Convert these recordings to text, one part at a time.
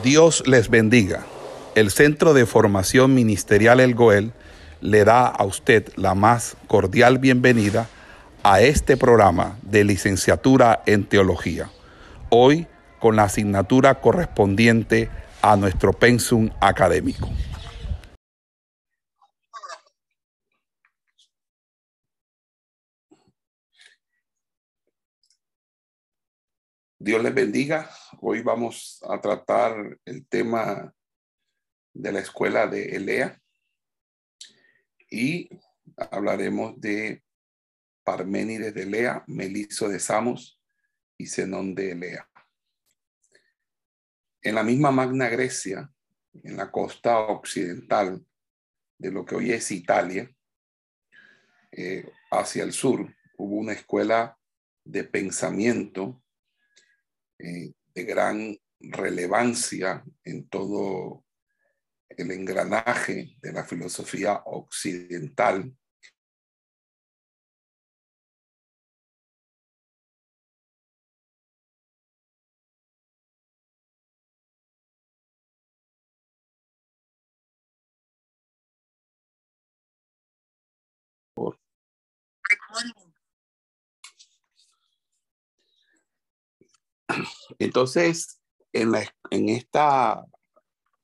Dios les bendiga. El Centro de Formación Ministerial El Goel le da a usted la más cordial bienvenida a este programa de licenciatura en teología. Hoy con la asignatura correspondiente a nuestro pensum académico. Dios les bendiga. Hoy vamos a tratar el tema de la escuela de Elea y hablaremos de Parménides de Elea, Meliso de Samos y Zenón de Elea. En la misma Magna Grecia, en la costa occidental de lo que hoy es Italia, eh, hacia el sur, hubo una escuela de pensamiento eh, de gran relevancia en todo el engranaje de la filosofía occidental. Entonces, en, la, en esta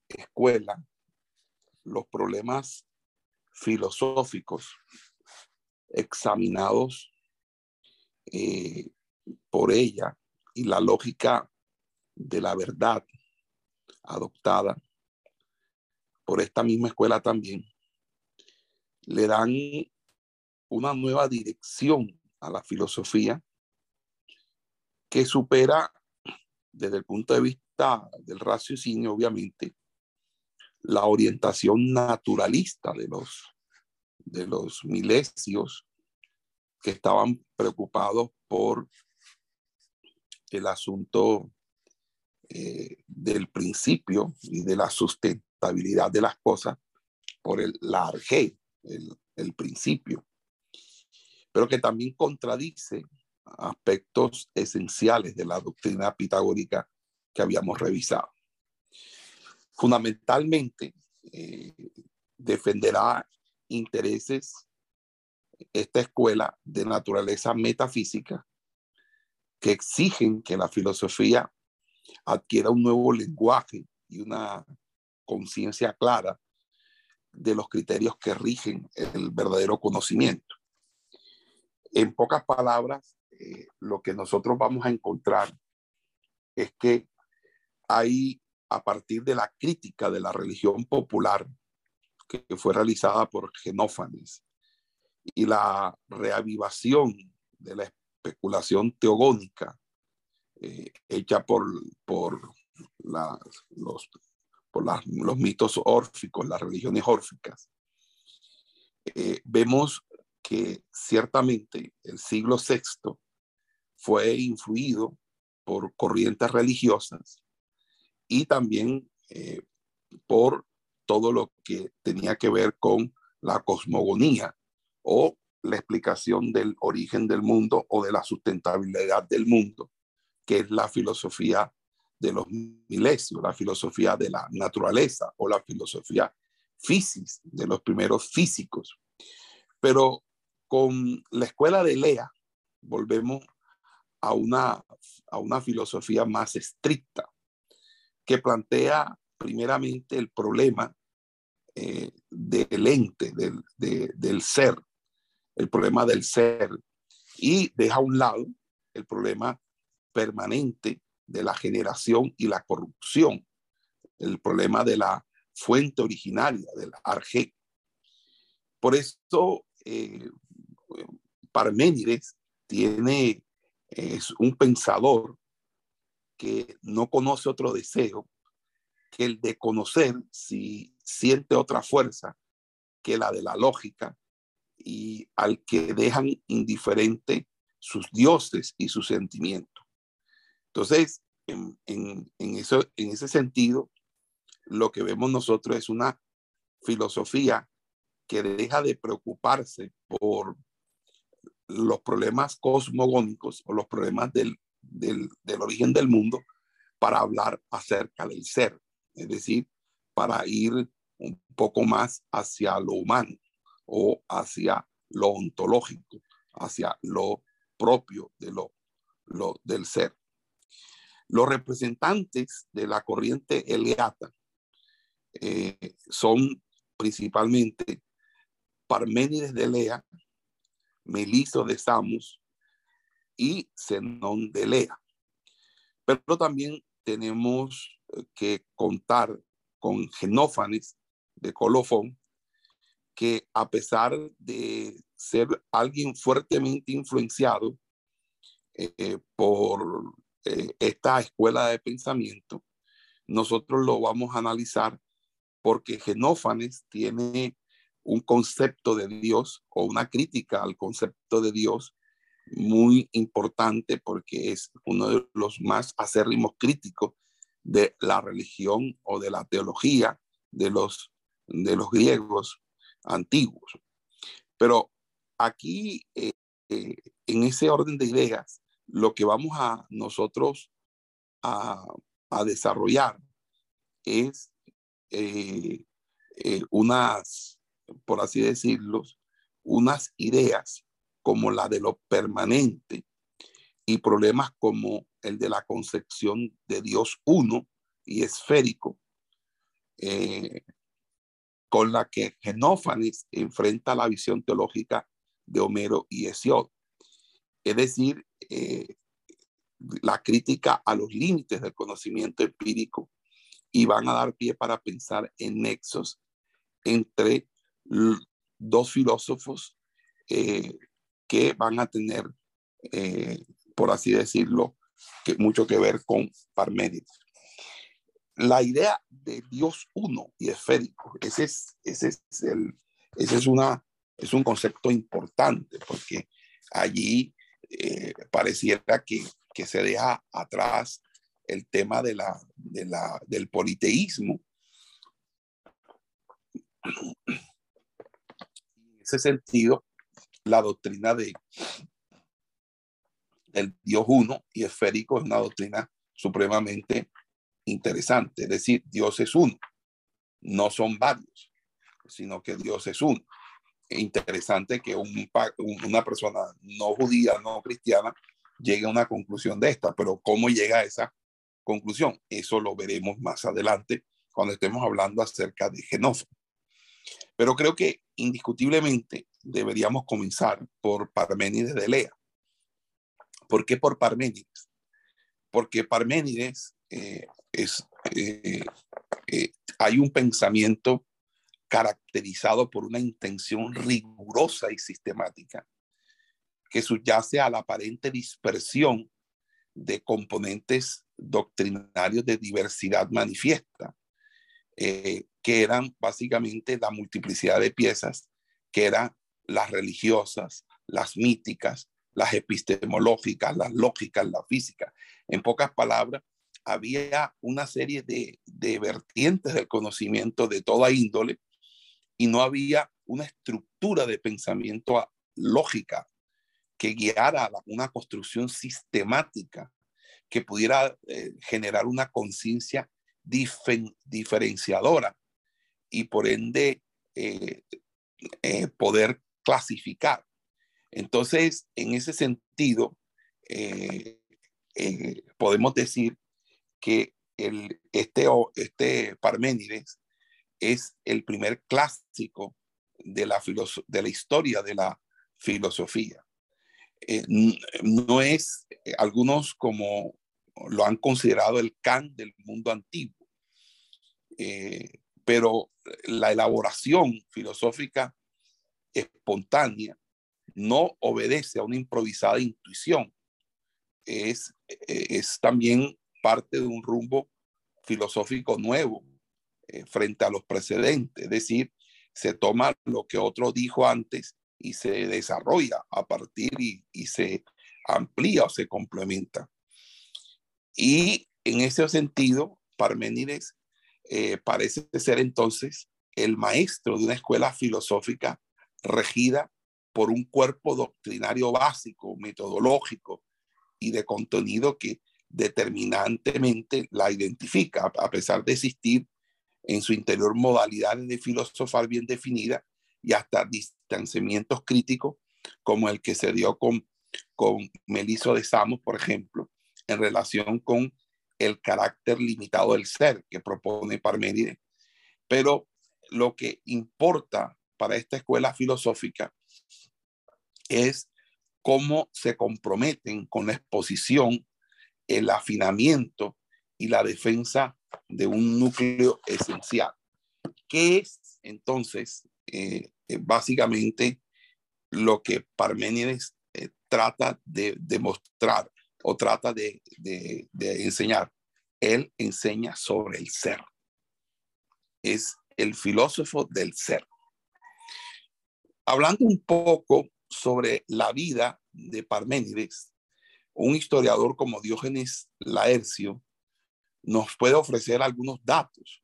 escuela, los problemas filosóficos examinados eh, por ella y la lógica de la verdad adoptada por esta misma escuela también, le dan una nueva dirección a la filosofía que supera desde el punto de vista del raciocinio, obviamente, la orientación naturalista de los, de los milesios que estaban preocupados por el asunto eh, del principio y de la sustentabilidad de las cosas por el large, el, el principio, pero que también contradice aspectos esenciales de la doctrina pitagórica que habíamos revisado. Fundamentalmente, eh, defenderá intereses esta escuela de naturaleza metafísica que exigen que la filosofía adquiera un nuevo lenguaje y una conciencia clara de los criterios que rigen el verdadero conocimiento. En pocas palabras, eh, lo que nosotros vamos a encontrar es que hay, a partir de la crítica de la religión popular que, fue realizada por Genófanes y la reavivación de la especulación teogónica eh, hecha por, por, los, por los mitos órficos, las religiones órficas, eh, vemos que ciertamente el siglo VI fue influido por corrientes religiosas y también eh, por todo lo que tenía que ver con la cosmogonía o la explicación del origen del mundo o de la sustentabilidad del mundo, que es la filosofía de los milesios, la filosofía de la naturaleza o la filosofía física de los primeros físicos. Pero con la escuela de Lea volvemos a una, a una filosofía más estricta, que plantea primeramente el problema eh, del ente, del, del ser, el problema del ser, y deja a un lado el problema permanente de la generación y la corrupción, el problema de la fuente originaria, del arge. Por eso, eh, tiene es un pensador que no conoce otro deseo que el de conocer si siente otra fuerza que la de la lógica y al que dejan indiferente sus dioses y sus sentimientos. Entonces, en, eso, en ese sentido, lo que vemos nosotros es una filosofía que deja de preocuparse por los problemas cosmogónicos o los problemas del, del, origen del mundo para hablar acerca del ser, es decir, para ir un poco más hacia lo humano o hacia lo ontológico, hacia lo propio de lo, lo del ser. Los representantes de la corriente Eleata eh, son principalmente Parménides de Lea, Meliso de Samos y Zenón de Lea. Pero también tenemos eh, que contar con Genófanes de Colofón, que a pesar de ser alguien fuertemente influenciado eh, por eh, esta escuela de pensamiento, nosotros lo vamos a analizar porque Genófanes tiene un concepto de Dios o una crítica al concepto de Dios muy importante porque es uno de los más acérrimos críticos de la religión o de la teología de los, de los griegos antiguos. Pero aquí, eh, eh, en ese orden de ideas, lo que vamos a nosotros a, desarrollar es eh, unas, por así decirlo, unas ideas como la de lo permanente y problemas como el de la concepción de Dios uno y esférico, eh, con la que Genófanes enfrenta la visión teológica de Homero y Hesiod. Es decir, eh, la crítica a los límites del conocimiento empírico y van a dar pie para pensar en nexos entre dos filósofos eh, que van a tener, eh, por así decirlo, que, mucho que ver con Parménides. La idea de Dios uno y esférico, ese es, ese es, el, ese es, una, es un concepto importante porque allí eh, pareciera que, que, se deja atrás el tema de la, de la, del politeísmo. Ese sentido, la doctrina de el Dios uno y esférico es una doctrina supremamente interesante. Es decir, Dios es uno, no son varios, sino que Dios es uno. Es interesante que un, una persona no judía, no cristiana, llegue a una conclusión de esta, pero ¿cómo llega a esa conclusión? Eso lo veremos más adelante cuando estemos hablando acerca de Genófono. Pero creo que indiscutiblemente deberíamos comenzar por Parménides de Lea. ¿Por qué por Parménides? Porque Parménides eh, es, eh, eh, hay un pensamiento caracterizado por una intención rigurosa y sistemática que subyace a la aparente dispersión de componentes doctrinarios de diversidad manifiesta, que eran básicamente la multiplicidad de piezas, que eran las religiosas, las míticas, las epistemológicas, las lógicas, la física. En pocas palabras, había una serie de, vertientes del conocimiento de toda índole y no había una estructura de pensamiento lógica que guiara una construcción sistemática que pudiera eh, generar una conciencia diferenciadora y por ende eh, eh, poder clasificar. Entonces, en ese sentido, eh, podemos decir que el, este, este Parménides es el primer clásico de la, de la historia de la filosofía. No es, algunos como lo han considerado el Kant del mundo antiguo, pero la elaboración filosófica espontánea, no obedece a una improvisada intuición. Es, es también parte de un rumbo filosófico nuevo eh, frente a los precedentes. Es decir, se toma lo que otro dijo antes y se desarrolla a partir y, se amplía o se complementa. Y en ese sentido, Parménides eh, parece ser entonces el maestro de una escuela filosófica regida por un cuerpo doctrinario básico, metodológico y de contenido que determinantemente la identifica, a pesar de existir en su interior modalidades de filosofar bien definidas y hasta distanciamientos críticos, como el que se dio con, con Meliso de Samos, por ejemplo, en relación con el carácter limitado del ser que propone Parménides. Pero lo que importa para esta escuela filosófica es cómo se comprometen con la exposición, el afinamiento y la defensa de un núcleo esencial. ¿Qué es entonces eh, eh, básicamente lo que Parménides eh, trata de demostrar o trata de, enseñar? Él enseña sobre el ser. Es el filósofo del ser. Hablando un poco sobre la vida de Parménides, un historiador como Diógenes Laercio nos puede ofrecer algunos datos.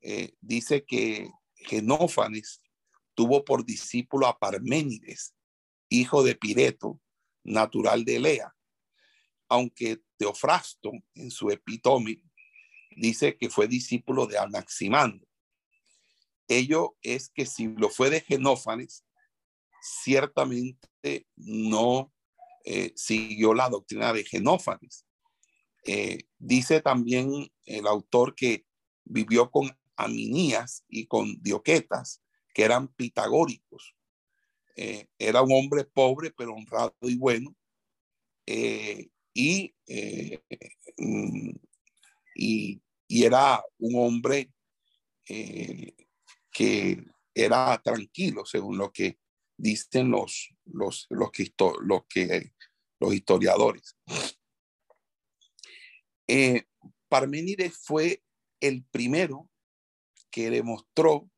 Eh, dice que Genófanes tuvo por discípulo a Parménides, hijo de Pireto, natural de Elea, aunque Teofrasto en su epitome dice que fue discípulo de Anaximandro. Ello es que si lo fue de Genófanes, ciertamente no eh, siguió la doctrina de Genófanes. Eh, dice también el autor que vivió con Aminías y con Dioquetas, que eran pitagóricos. Eh, era un hombre pobre, pero honrado y bueno. Y, mm, y, y, era un hombre que era tranquilo, según lo que dicen los, los, los, que, los historiadores. Eh, Parménides fue el primero que demostró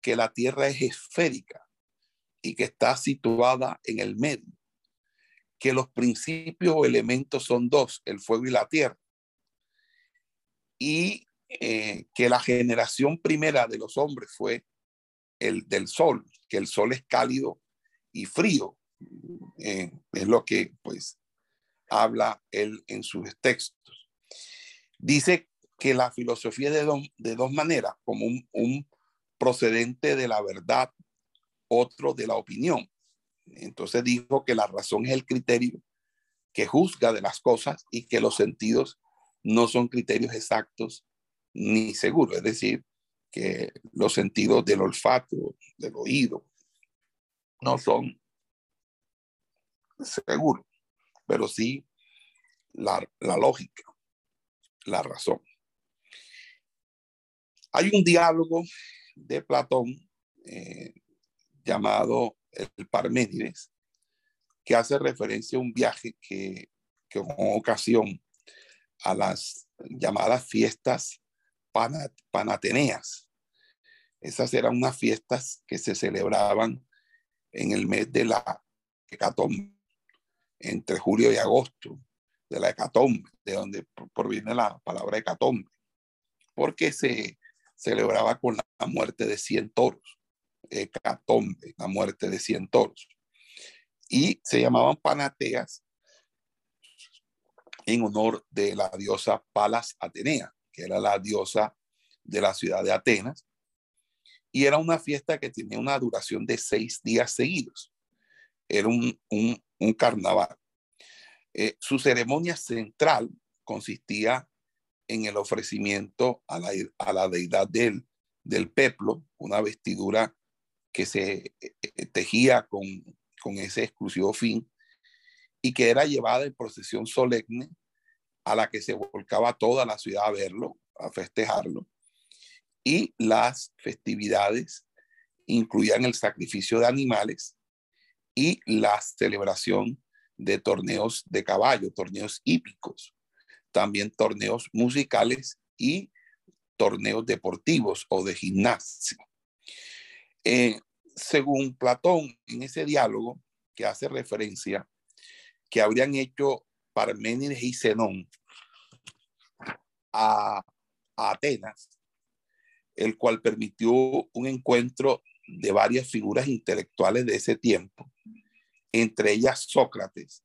que la Tierra es esférica y que está situada en el medio, que los principios o elementos son dos, el fuego y la tierra, y eh, que la generación primera de los hombres fue el del sol, que el sol es cálido y frío. Eh, es lo que pues habla él en sus textos. Dice que la filosofía de, de dos maneras, como un procedente de la verdad, otro de la opinión. Entonces dijo que la razón es el criterio que juzga de las cosas y que los sentidos no son criterios exactos ni seguros. Es decir, que los sentidos del olfato, del oído, no son seguros, pero sí la, lógica, la razón. Hay un diálogo de Platón eh, llamado el Parménides, que hace referencia a un viaje que, que con ocasión a las llamadas fiestas panateneas. Esas eran unas fiestas que se celebraban en el mes de la hecatombe, entre julio y agosto, de la hecatombe, de donde proviene la palabra hecatombe, porque se celebraba con la muerte de 100 toros, hecatombe, la muerte de 100 toros. Y se llamaban panateas en honor de la diosa Palas Atenea, que era la diosa de la ciudad de Atenas, y era una fiesta que tenía una duración de seis días seguidos. Era un, carnaval. Eh, su ceremonia central consistía en el ofrecimiento a la, a la deidad del, del peplo, una vestidura que se eh, tejía con, con ese exclusivo fin y que era llevada en procesión solemne a la que se volcaba toda la ciudad a verlo, a festejarlo. Y las festividades incluían el sacrificio de animales y la celebración de torneos de caballo, torneos hípicos, también torneos musicales y torneos deportivos o de gimnasia. Eh, según Platón, en ese diálogo que hace referencia, que habrían hecho Parménides y Zenón a, Atenas, el cual permitió un encuentro de varias figuras intelectuales de ese tiempo, entre ellas Sócrates,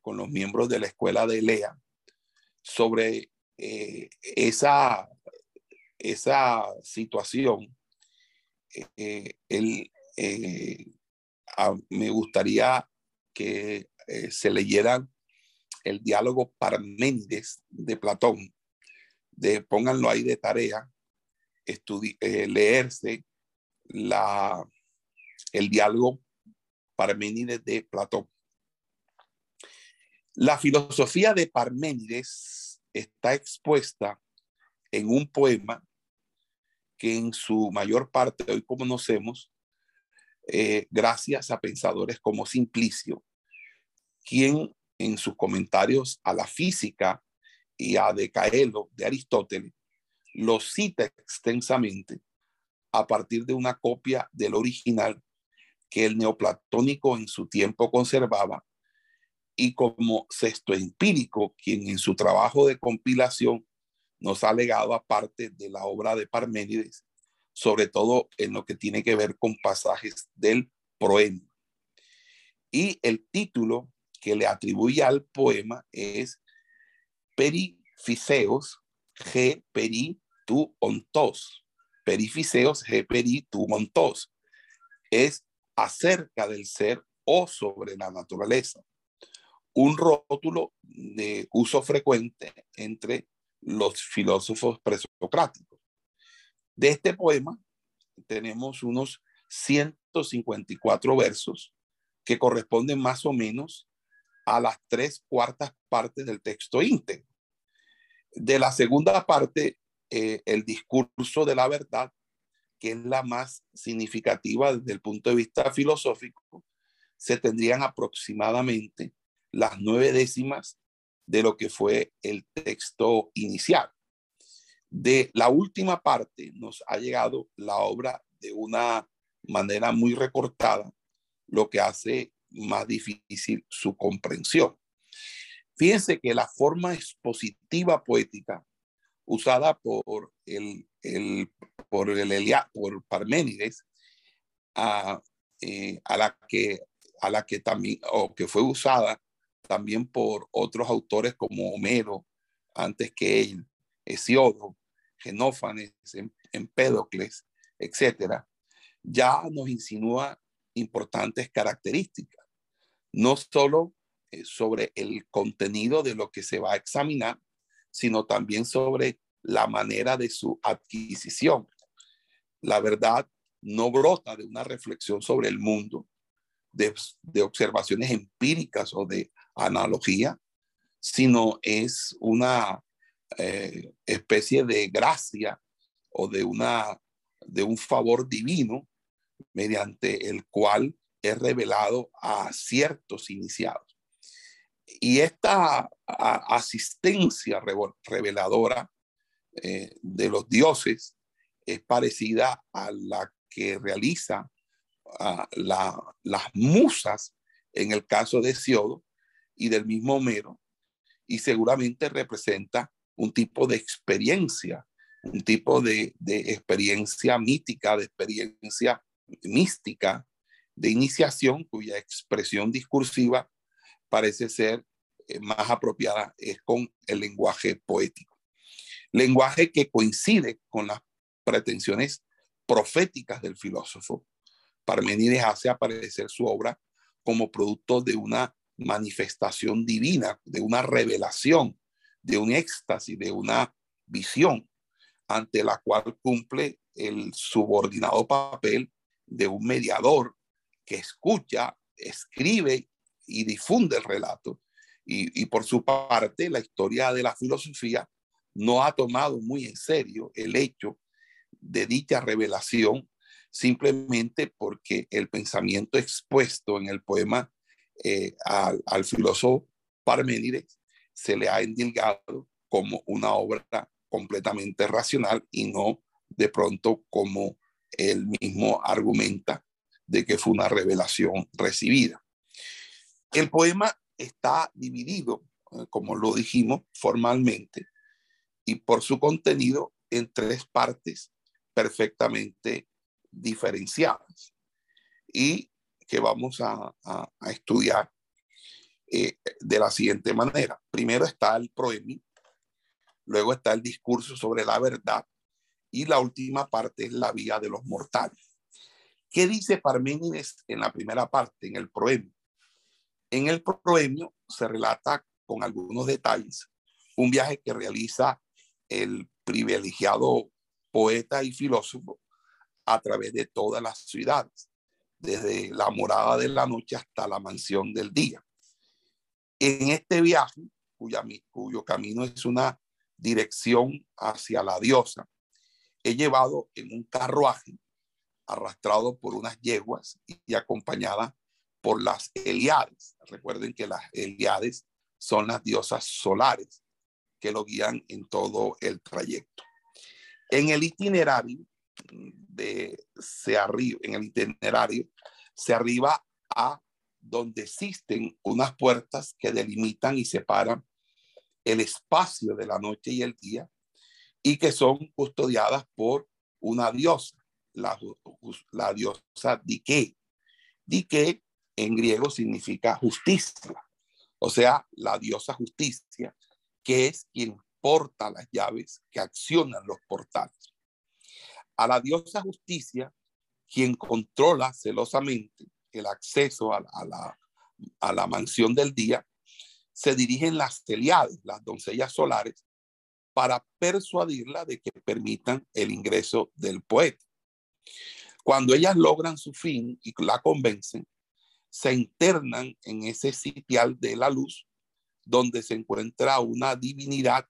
con los miembros de la escuela de Elea, sobre eh, esa, esa situación, eh, eh, me gustaría que se leyeran el diálogo Parménides de Platón. De, pónganlo ahí de tarea, leerse la, el diálogo Parménides de Platón. La filosofía de Parménides está expuesta en un poema que en su mayor parte hoy conocemos eh, gracias a pensadores como Simplicio, quien en sus comentarios a la física y a Decaelo de Aristóteles lo cita extensamente a partir de una copia del original que el neoplatónico en su tiempo conservaba y como sexto empírico, quien en su trabajo de compilación nos ha legado aparte de la obra de Parménides, sobre todo en lo que tiene que ver con pasajes del poema. Y el título que le atribuye al poema es Perifiseos G peri tu ontos. Perifiseos G peri tu ontos. Es acerca del ser o sobre la naturaleza un rótulo de uso frecuente entre los filósofos presocráticos. De este poema tenemos unos 154 versos que corresponden más o menos a las tres cuartas partes del texto íntegro. De la segunda parte, eh, el discurso de la verdad, que es la más significativa desde el punto de vista filosófico, se tendrían aproximadamente las nueve décimas de lo que fue el texto inicial. De la última parte nos ha llegado la obra de una manera muy recortada, lo que hace más difícil su comprensión. Fíjense que la forma expositiva poética usada por el, el por el por Parménides, a, eh, a, la que a la que también o que fue usada también por otros autores como Homero, antes que él, Hesiodo, Genófanes, em, Empédocles, etcétera, ya nos insinúa importantes características, no solo eh, sobre el contenido de lo que se va a examinar, sino también sobre la manera de su adquisición. La verdad no brota de una reflexión sobre el mundo, de observaciones empíricas o de analogía, sino es una eh, especie de gracia o de, una, de un favor divino mediante el cual es revelado a ciertos iniciados. Y esta asistencia reveladora eh, de los dioses es parecida a la que realiza las musas en el caso de Siodo, y del mismo Homero, y seguramente representa un tipo de experiencia, un tipo de, experiencia mítica, de experiencia mística, de iniciación cuya expresión discursiva parece ser eh, más apropiada es con el lenguaje poético. Lenguaje que coincide con las pretensiones proféticas del filósofo. Parmenides hace aparecer su obra como producto de una manifestación divina, de una revelación, de un éxtasis, de una visión, ante la cual cumple el subordinado papel de un mediador que escucha, escribe y difunde el relato. Y, por su parte, la historia de la filosofía no ha tomado muy en serio el hecho de dicha revelación simplemente porque el pensamiento expuesto en el poema eh, al, filósofo Parménides se le ha endilgado como una obra completamente racional y no de pronto como él mismo argumenta de que fue una revelación recibida. El poema está dividido, eh, como lo dijimos formalmente, y por su contenido en tres partes perfectamente diferenciadas. Y que vamos a, estudiar eh, de la siguiente manera. Primero está el proemi, luego está el discurso sobre la verdad y la última parte es la vía de los mortales. ¿Qué dice Parménides en la primera parte, en el proemio? En el proemio se relata con algunos detalles un viaje que realiza el privilegiado poeta y filósofo a través de todas las ciudades, desde la morada de la noche hasta la mansión del día. En este viaje, cuyo camino es una dirección hacia la diosa, he llevado en un carruaje arrastrado por unas yeguas y acompañada por las Eliades. Recuerden que las Eliades son las diosas solares que lo guían en todo el trayecto. En el itinerario se arriba, en el itinerario se arriba a donde existen unas puertas que delimitan y separan el espacio de la noche y el día y que son custodiadas por una diosa, la, la diosa Dike. Dike en griego significa justicia, o sea, la diosa justicia, que es quien porta las llaves que accionan los portales. A la diosa justicia, quien controla celosamente el acceso a, la, a la mansión del día, se dirigen las celiades, las doncellas solares, para persuadirla de que permitan el ingreso del poeta. Cuando ellas logran su fin y la convencen, se internan en ese sitial de la luz donde se encuentra una divinidad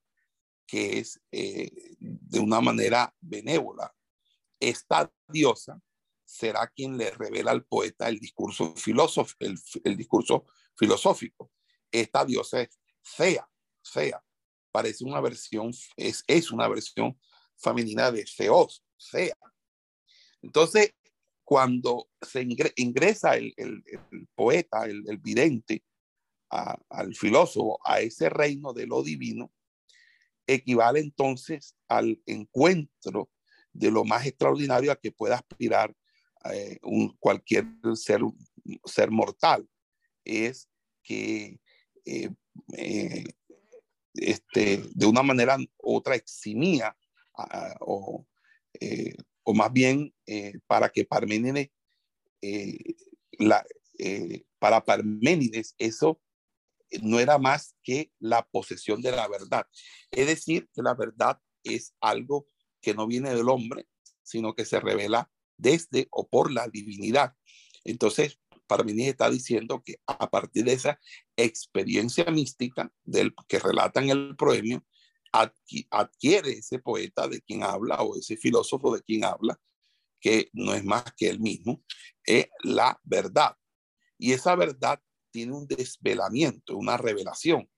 que es eh, de una manera benévola. Esta diosa será quien le revela al poeta el discurso, el, discurso filosófico. Esta diosa es Fea, Fea. Parece una versión, es, es una versión femenina de Feos, Fea. Entonces, cuando se ingresa el, poeta, el, vidente, al filósofo, a ese reino de lo divino, equivale entonces al encuentro de lo más extraordinario a que pueda aspirar eh, un, cualquier ser, ser mortal. Es que eh, eh, este, de una manera u otra eximía o o más bien para que Parménides, la, para Parménides eso no era más que la posesión de la verdad. Es decir, que la verdad es algo que no viene del hombre, sino que se revela desde o por la divinidad. Entonces, Parménides está diciendo que a partir de esa experiencia mística del que relata en el proemio, adquiere ese poeta de quien habla o ese filósofo de quien habla, que no es más que él mismo, es la verdad. Y esa verdad tiene un desvelamiento, una revelación.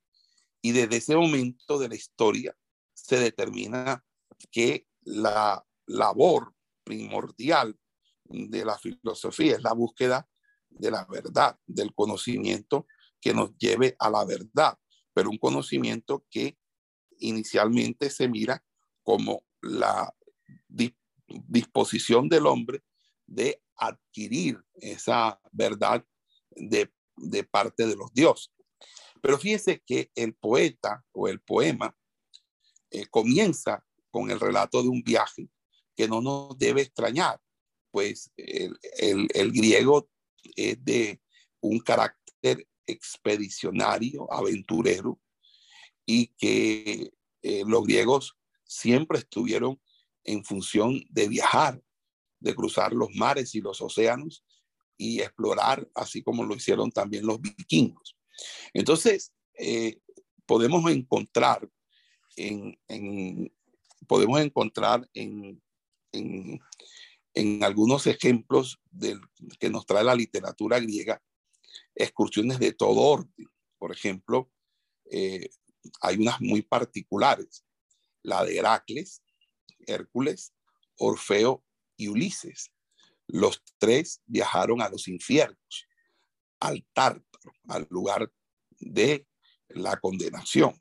Y desde ese momento de la historia se determina que la labor primordial de la filosofía es la búsqueda de la verdad, del conocimiento que nos lleve a la verdad, pero un conocimiento que inicialmente se mira como la disposición del hombre de adquirir esa verdad de, parte de los dioses. Pero fíjese que el poeta o el poema eh, comienza con el relato de un viaje que no nos debe extrañar, pues el, griego es de un carácter expedicionario, aventurero, y que eh, los griegos siempre estuvieron en función de viajar, de cruzar los mares y los océanos y explorar, así como lo hicieron también los vikingos. Entonces, eh, podemos encontrar en, podemos encontrar en, en, algunos ejemplos del, que nos trae la literatura griega excursiones de todo orden. Por ejemplo, eh, hay unas muy particulares, la de Heracles, Hércules, Orfeo y Ulises. Los tres viajaron a los infiernos, al Tártaro, al lugar de la condenación.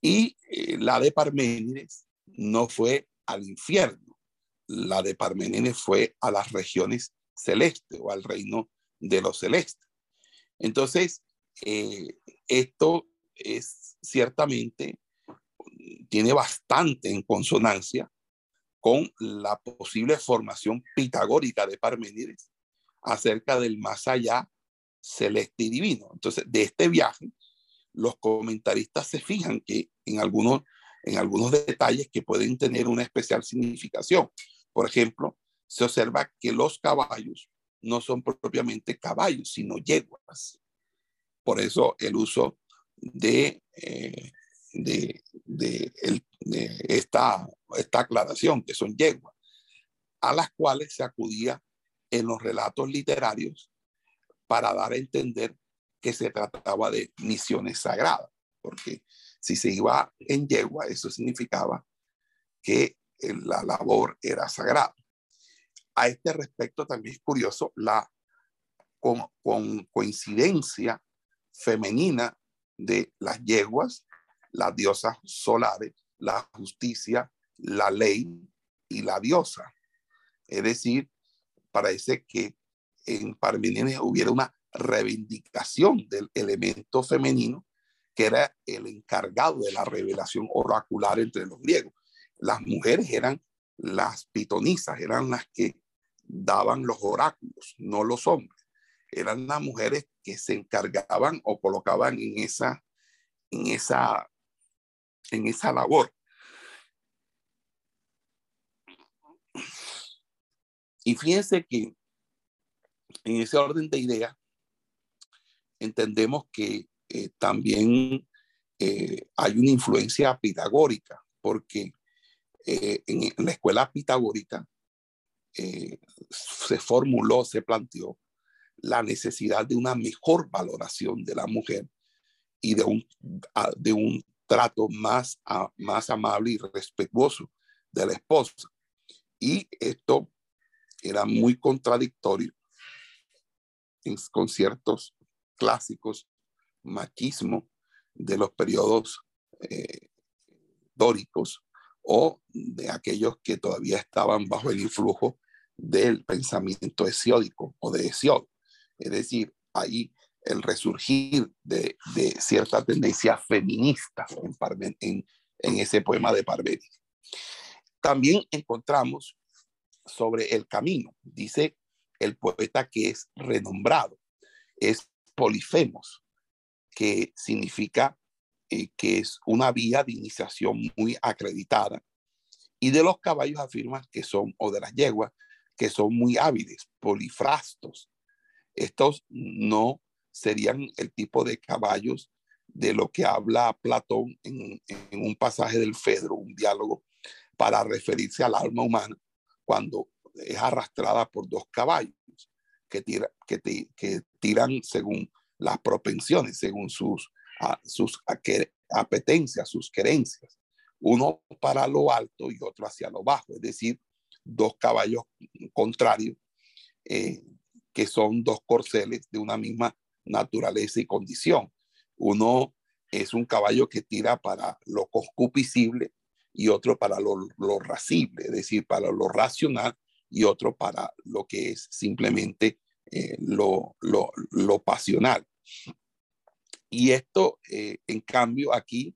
Y eh, la de Parménides no fue al infierno, la de Parménides fue a las regiones celestes o al reino de los celestes. Entonces, eh, esto es ciertamente tiene bastante en consonancia con la posible formación pitagórica de Parménides acerca del más allá celeste y divino. Entonces, de este viaje, los comentaristas se fijan que en algunos, en algunos detalles que pueden tener una especial significación. Por ejemplo, se observa que los caballos no son propiamente caballos, sino yeguas. Por eso el uso de, eh, de, esta, esta aclaración, que son yeguas, a las cuales se acudía en los relatos literarios para dar a entender que se trataba de misiones sagradas, porque si se iba en yegua, eso significaba que la labor era sagrada. A este respecto también es curioso la coincidencia femenina de las yeguas, las diosas solares, la justicia, la ley y la diosa. Es decir, parece que en Parmenides hubiera una reivindicación del elemento femenino que era el encargado de la revelación oracular entre los griegos. Las mujeres eran las pitonisas, eran las que daban los oráculos, no los hombres. Eran las mujeres que se encargaban o colocaban en esa, en esa, en esa labor. Y fíjense que en ese orden de ideas, entendemos que eh, también eh, hay una influencia pitagórica, porque eh, en, la escuela pitagórica se formuló, se planteó la necesidad de una mejor valoración de la mujer y de un, de un trato más, más amable y respetuoso de la esposa. Y esto era muy contradictorio en conciertos clásicos, machismo de los periodos eh, dóricos o de aquellos que todavía estaban bajo el influjo del pensamiento hesiódico o de Hesiod. Es decir, ahí el resurgir de, cierta tendencia feminista en, ese poema de Parménides. También encontramos sobre el camino. Dice el poeta que es renombrado, es Polifemos, que significa eh, que es una vía de iniciación muy acreditada. Y de los caballos afirma que son, o de las yeguas, que son muy hábiles, polifrastos. Estos no serían el tipo de caballos de lo que habla Platón en, un pasaje del Fedro, un diálogo, para referirse al alma humana, cuando es arrastrada por dos caballos que tiran según las propensiones, según sus, sus apetencias, sus creencias. Uno para lo alto y otro hacia lo bajo, es decir, dos caballos contrarios eh, que son dos corceles de una misma naturaleza y condición. Uno es un caballo que tira para lo concupiscible y otro para lo, lo racible, es decir, para lo racional y otro para lo que es simplemente eh, lo, lo, lo, pasional. Y esto, eh, en cambio, aquí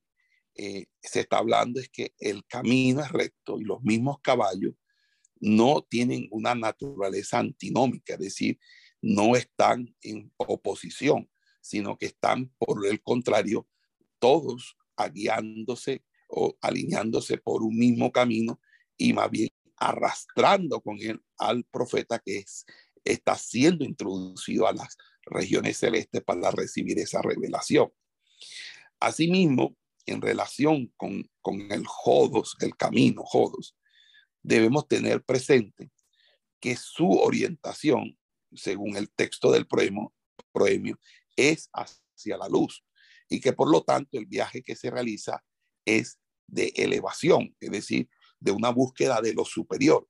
eh, se está hablando es que el camino es recto y los mismos caballos no tienen una naturaleza antinómica, es decir, no están en oposición, sino que están, por el contrario, todos guiándose o alineándose por un mismo camino y más bien arrastrando con él al profeta que es, está siendo introducido a las regiones celestes para recibir esa revelación. Asimismo, en relación con, con el jodos, el camino jodos, debemos tener presente que su orientación, según el texto del proemio, proemio, es hacia la luz y que por lo tanto el viaje que se realiza es de elevación, es decir, de una búsqueda de lo superior.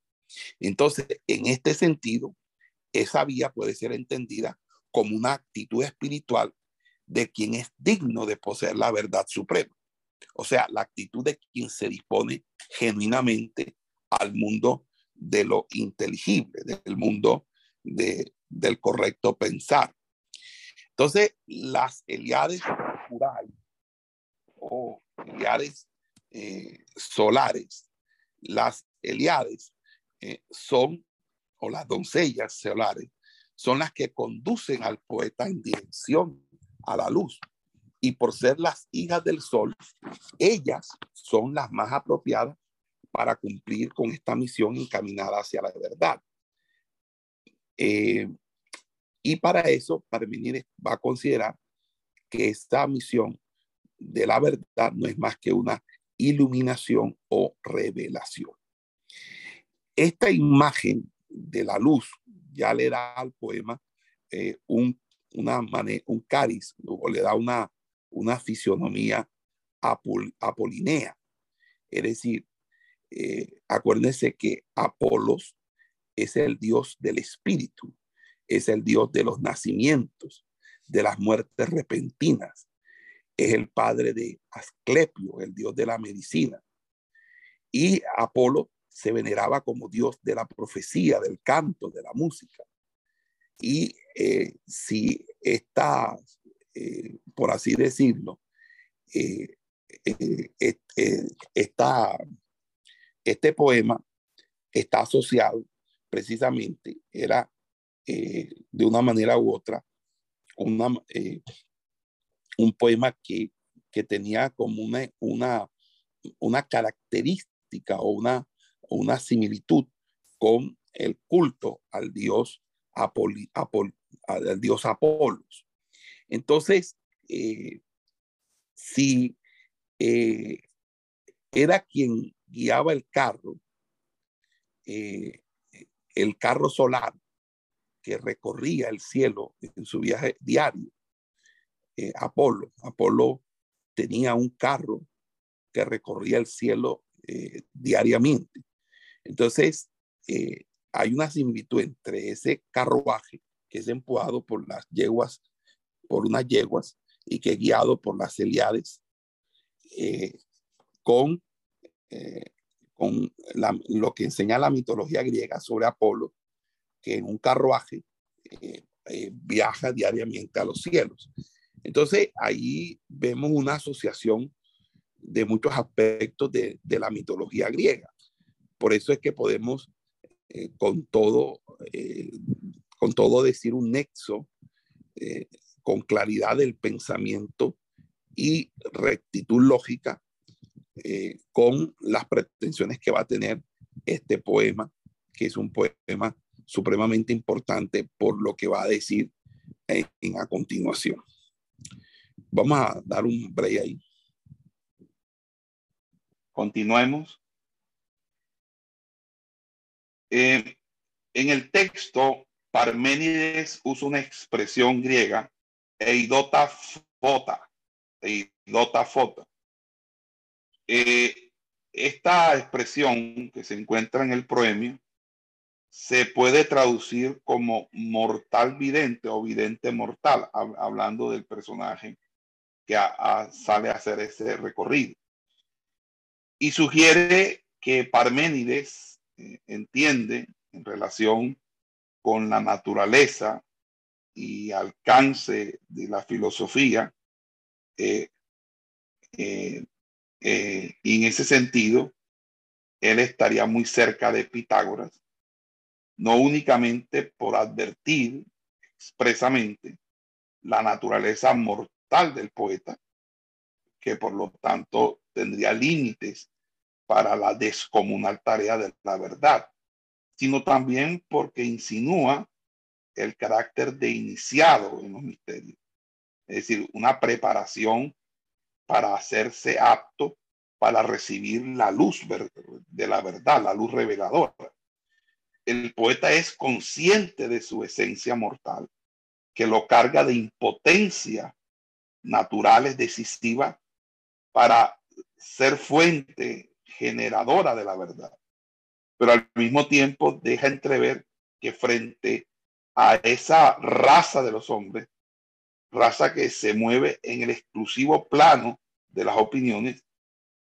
Entonces, en este sentido, esa vía puede ser entendida como una actitud espiritual de quien es digno de poseer la verdad suprema. O sea, la actitud de quien se dispone genuinamente al mundo de lo inteligible, del mundo de, del correcto pensar. Entonces, las Eliades o Eliades eh, solares, las Eliades, eh, son, o las doncellas solares, son las que conducen al poeta en dirección a la luz. Y por ser las hijas del sol, ellas son las más apropiadas para cumplir con esta misión encaminada hacia la verdad. Eh, y para eso, Parmenides va a considerar que esta misión de la verdad no es más que una iluminación o revelación. Esta imagen de la luz ya le da al poema eh, un, una un cariz, o le da una, una fisionomía apolinea. Es decir, eh, acuérdense que Apolos es el dios del espíritu, es el dios de los nacimientos, de las muertes repentinas, es el padre de Asclepio, el dios de la medicina. Y Apolo se veneraba como dios de la profecía, del canto, de la música. Y eh, si está, eh, por así decirlo, eh, está, este poema está asociado precisamente, era de una manera u otra, un poema que, que tenía como una, una, una característica o una, una similitud con el culto al dios, Apoli, al dios Apolos. Entonces, eh, si eh, era quien guiaba el carro, eh, el carro solar que recorría el cielo en su viaje diario, Apolo. Apolo tenía un carro que recorría el cielo diariamente. Entonces, eh, hay una similitud entre ese carruaje que es empujado por las yeguas, por unas yeguas, y que es guiado por las celiades, eh, con, eh, con lo que enseña la mitología griega sobre Apolo, que en un carruaje viaja diariamente a los cielos. Entonces, ahí vemos una asociación de muchos aspectos de, de la mitología griega. Por eso es que podemos eh, con, todo, eh, con todo decir un nexo eh, con claridad del pensamiento y rectitud lógica con las pretensiones que va a tener este poema, que es un poema supremamente importante por lo que va a decir en, a continuación. Vamos a dar un break ahí. Continuemos. Eh, en el texto, Parménides usa una expresión griega, eidota fota, eidota fota. Eh, esta expresión que se encuentra en el proemio se puede traducir como mortal vidente o vidente mortal, hablando del personaje que sale a hacer ese recorrido. Y sugiere que Parménides eh, entiende en relación con la naturaleza y alcance de la filosofía. Eh, eh, y en ese sentido, él estaría muy cerca de Pitágoras, no únicamente por advertir expresamente la naturaleza mortal del poeta, que por lo tanto tendría límites para la descomunal tarea de la verdad, sino también porque insinúa el carácter de iniciado en los misterios, es decir, una preparación para hacerse apto para recibir la luz de la verdad, la luz reveladora. El poeta es consciente de su esencia mortal, que lo carga de impotencia naturales decisiva para ser fuente generadora de la verdad, pero al mismo tiempo deja entrever que frente a esa raza de los hombres, raza que se mueve en el exclusivo plano de las opiniones,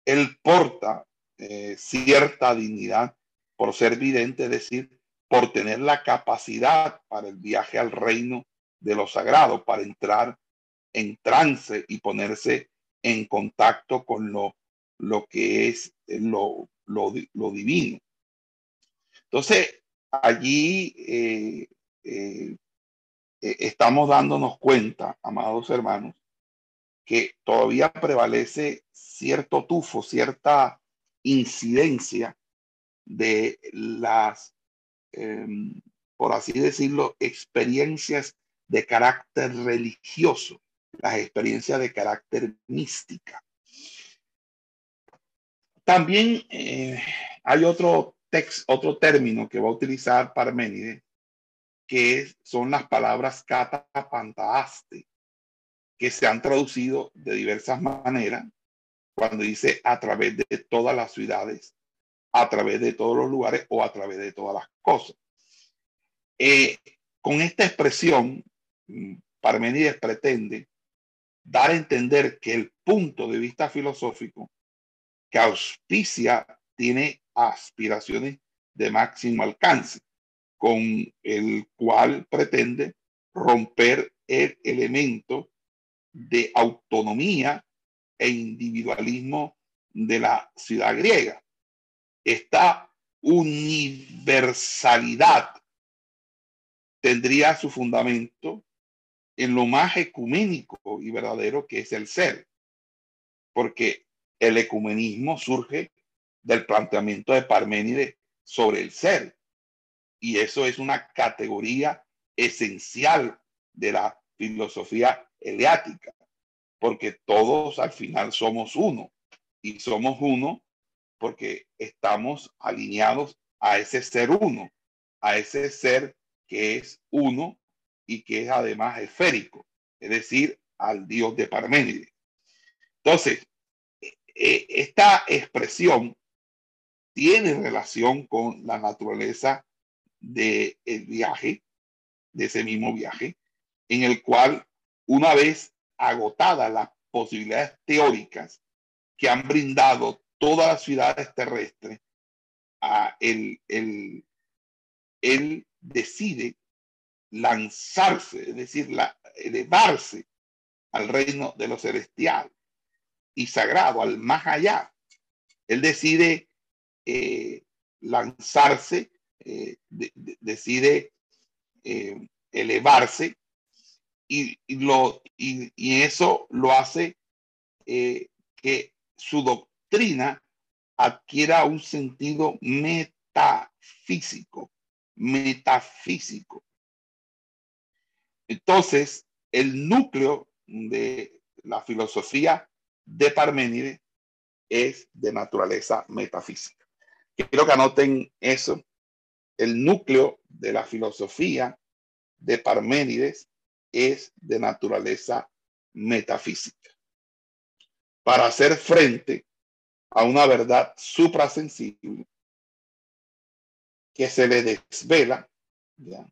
él porta eh, cierta dignidad por ser vidente, es decir, por tener la capacidad para el viaje al reino de lo sagrado, para entrar en trance y ponerse en contacto con lo lo que es lo, lo, lo divino. Entonces, allí eh, eh, eh, estamos dándonos cuenta, amados hermanos, que todavía prevalece cierto tufo, cierta incidencia de las, em, por así decirlo, experiencias de carácter religioso, las experiencias de carácter mística. También eh, hay otro, texto, otro término que va a utilizar Parménides, que son las palabras kata pantaaste, que se han traducido de diversas maneras cuando dice a través de todas las ciudades, a través de todos los lugares o a través de todas las cosas. Eh, con esta expresión, mm, Parmenides pretende dar a entender que el punto de vista filosófico que auspicia tiene aspiraciones de máximo alcance, con el cual pretende romper el elemento de autonomía e individualismo de la ciudad griega. Esta universalidad tendría su fundamento en lo más ecuménico y verdadero que es el ser, porque el ecumenismo surge del planteamiento de Parménides sobre el ser, y eso es una categoría esencial de la filosofía eleática, porque todos al final somos uno, y somos uno porque estamos alineados a ese ser uno, a ese ser que es uno y que es además esférico, es decir, al dios de Parménides. Entonces, e, esta expresión tiene relación con la naturaleza del viaje, de ese mismo viaje, en el cual una vez agotadas las posibilidades teóricas que han brindado todas las ciudades terrestres, a él decide lanzarse, es decir, la, elevarse al reino de lo celestial y sagrado, al más allá. Él decide eh, lanzarse, eh, decide eh, elevarse y, lo, y, y, eso lo hace que su doctrina adquiera un sentido metafísico, metafísico. Entonces, el núcleo de la filosofía de Parménides es de naturaleza metafísica. Quiero que anoten eso. El núcleo de la filosofía de Parménides es de naturaleza metafísica. Para hacer frente a una verdad suprasensible que se le desvela, ¿ya?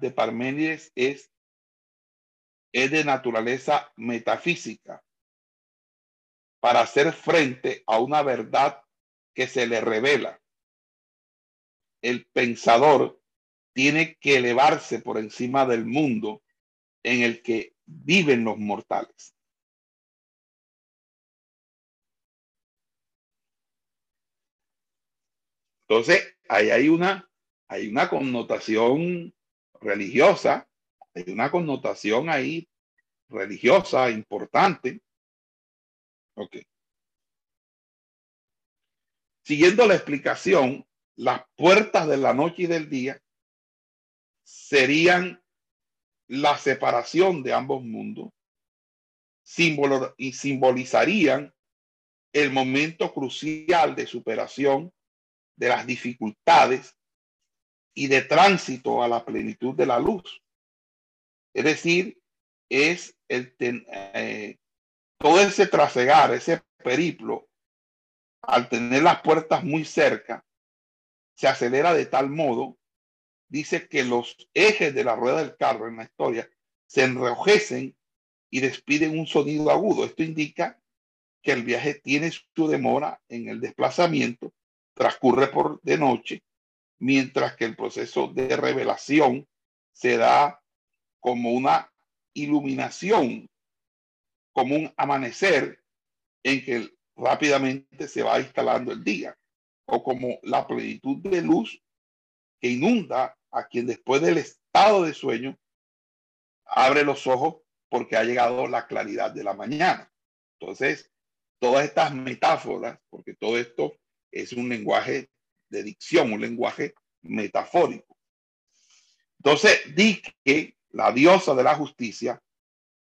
De Parménides es, es de naturaleza metafísica para hacer frente a una verdad que se le revela. El pensador tiene que elevarse por encima del mundo en el que viven los mortales. Entonces, ahí hay una, hay una connotación religiosa, hay una connotación ahí religiosa importante. Ok. Siguiendo la explicación, las puertas de la noche y del día serían la separación de ambos mundos símbolo, y simbolizarían el momento crucial de superación de las dificultades y de tránsito a la plenitud de la luz. Es decir, es el eh, todo ese trasegar, ese periplo, al tener las puertas muy cerca, se acelera de tal modo, dice que los ejes de la rueda del carro en la historia se enrojecen y despiden un sonido agudo. Esto indica que el viaje tiene su demora en el desplazamiento, transcurre por de noche, mientras que el proceso de revelación se da como una iluminación, como un amanecer en que rápidamente se va instalando el día, o como la plenitud de luz que inunda a quien después del estado de sueño abre los ojos porque ha llegado la claridad de la mañana. Entonces, todas estas metáforas, porque todo esto es un lenguaje de dicción, un lenguaje metafórico. Entonces, di que la diosa de la justicia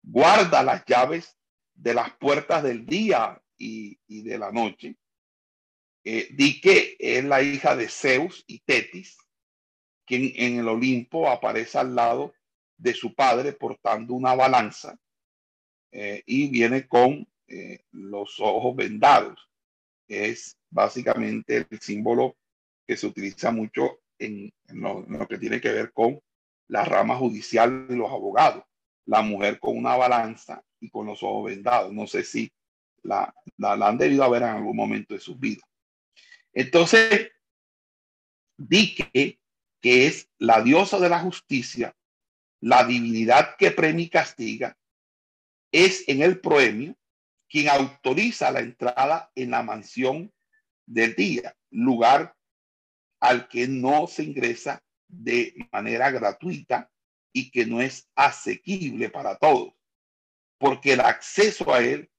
guarda las llaves de las puertas del día y, de la noche. Eh, di que es la hija de Zeus y Tetis, quien en el Olimpo aparece al lado de su padre portando una balanza eh, y viene con eh, los ojos vendados. Es básicamente el símbolo que se utiliza mucho en, lo, que tiene que ver con la rama judicial de los abogados. La mujer con una balanza y con los ojos vendados. No sé si la, la, han debido haber en algún momento de su vida. Entonces, di que, que es la diosa de la justicia, la divinidad que premia y castiga, es en el proemio quien autoriza la entrada en la mansión del día, lugar al que no se ingresa de manera gratuita y que no es asequible para todos, porque el acceso a él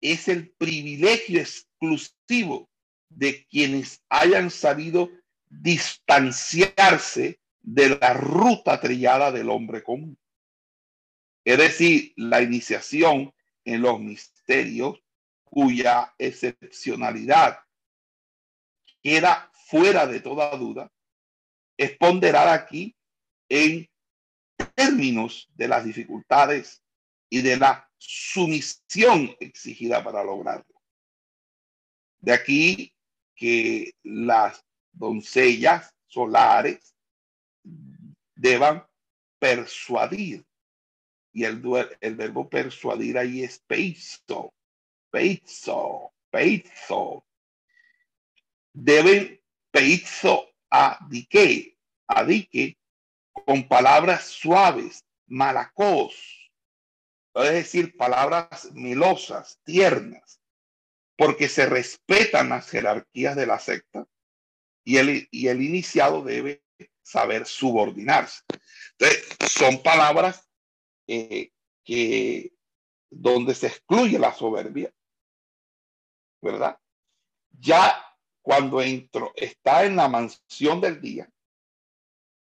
es el privilegio exclusivo de quienes hayan sabido distanciarse de la ruta trillada del hombre común. Es decir, la iniciación en los misterios cuya excepcionalidad queda fuera de toda duda, es ponderar aquí en términos de las dificultades y de la sumisión exigida para lograrlo. De aquí que las doncellas solares deban persuadir. Y el, el verbo persuadir ahí es peizo, peizo, peizo. Deben a dique, a dique, con palabras suaves, malacos, es decir, palabras melosas, tiernas, porque se respetan las jerarquías de la secta y el, y el iniciado debe saber subordinarse. Entonces, son palabras eh, que donde se excluye la soberbia, ¿verdad? Ya cuando entro, está en la mansión del día,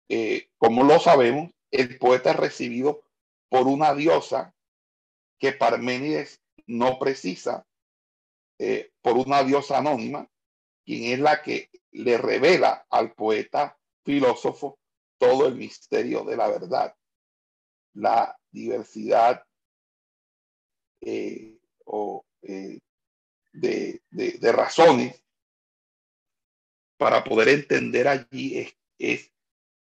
eh, como lo sabemos, el poeta es recibido por una diosa que Parménides no precisa eh, por una diosa anónima, quien es la que le revela al poeta filósofo todo el misterio de la verdad, la diversidad eh, o, de, de, razones para poder entender allí es,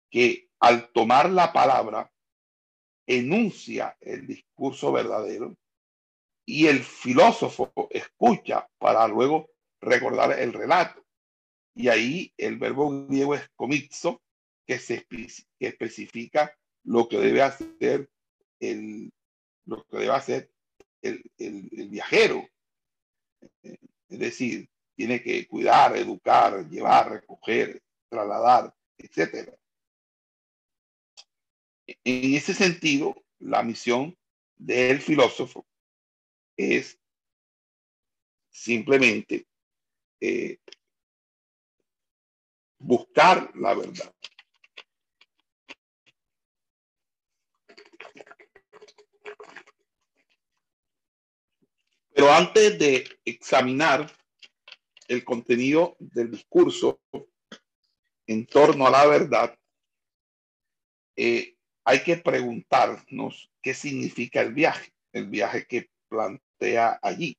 que al tomar la palabra enuncia el discurso verdadero y el filósofo escucha para luego recordar el relato. Y ahí el verbo griego es comizo, que, se, que especifica lo que debe hacer el, lo que debe hacer el viajero. Es decir, tiene que cuidar, educar, llevar, recoger, trasladar, etcétera. En ese sentido, la misión del filósofo es simplemente eh, buscar la verdad. Pero antes de examinar el contenido del discurso en torno a la verdad, eh, hay que preguntarnos qué significa el viaje, el viaje que plantea allí.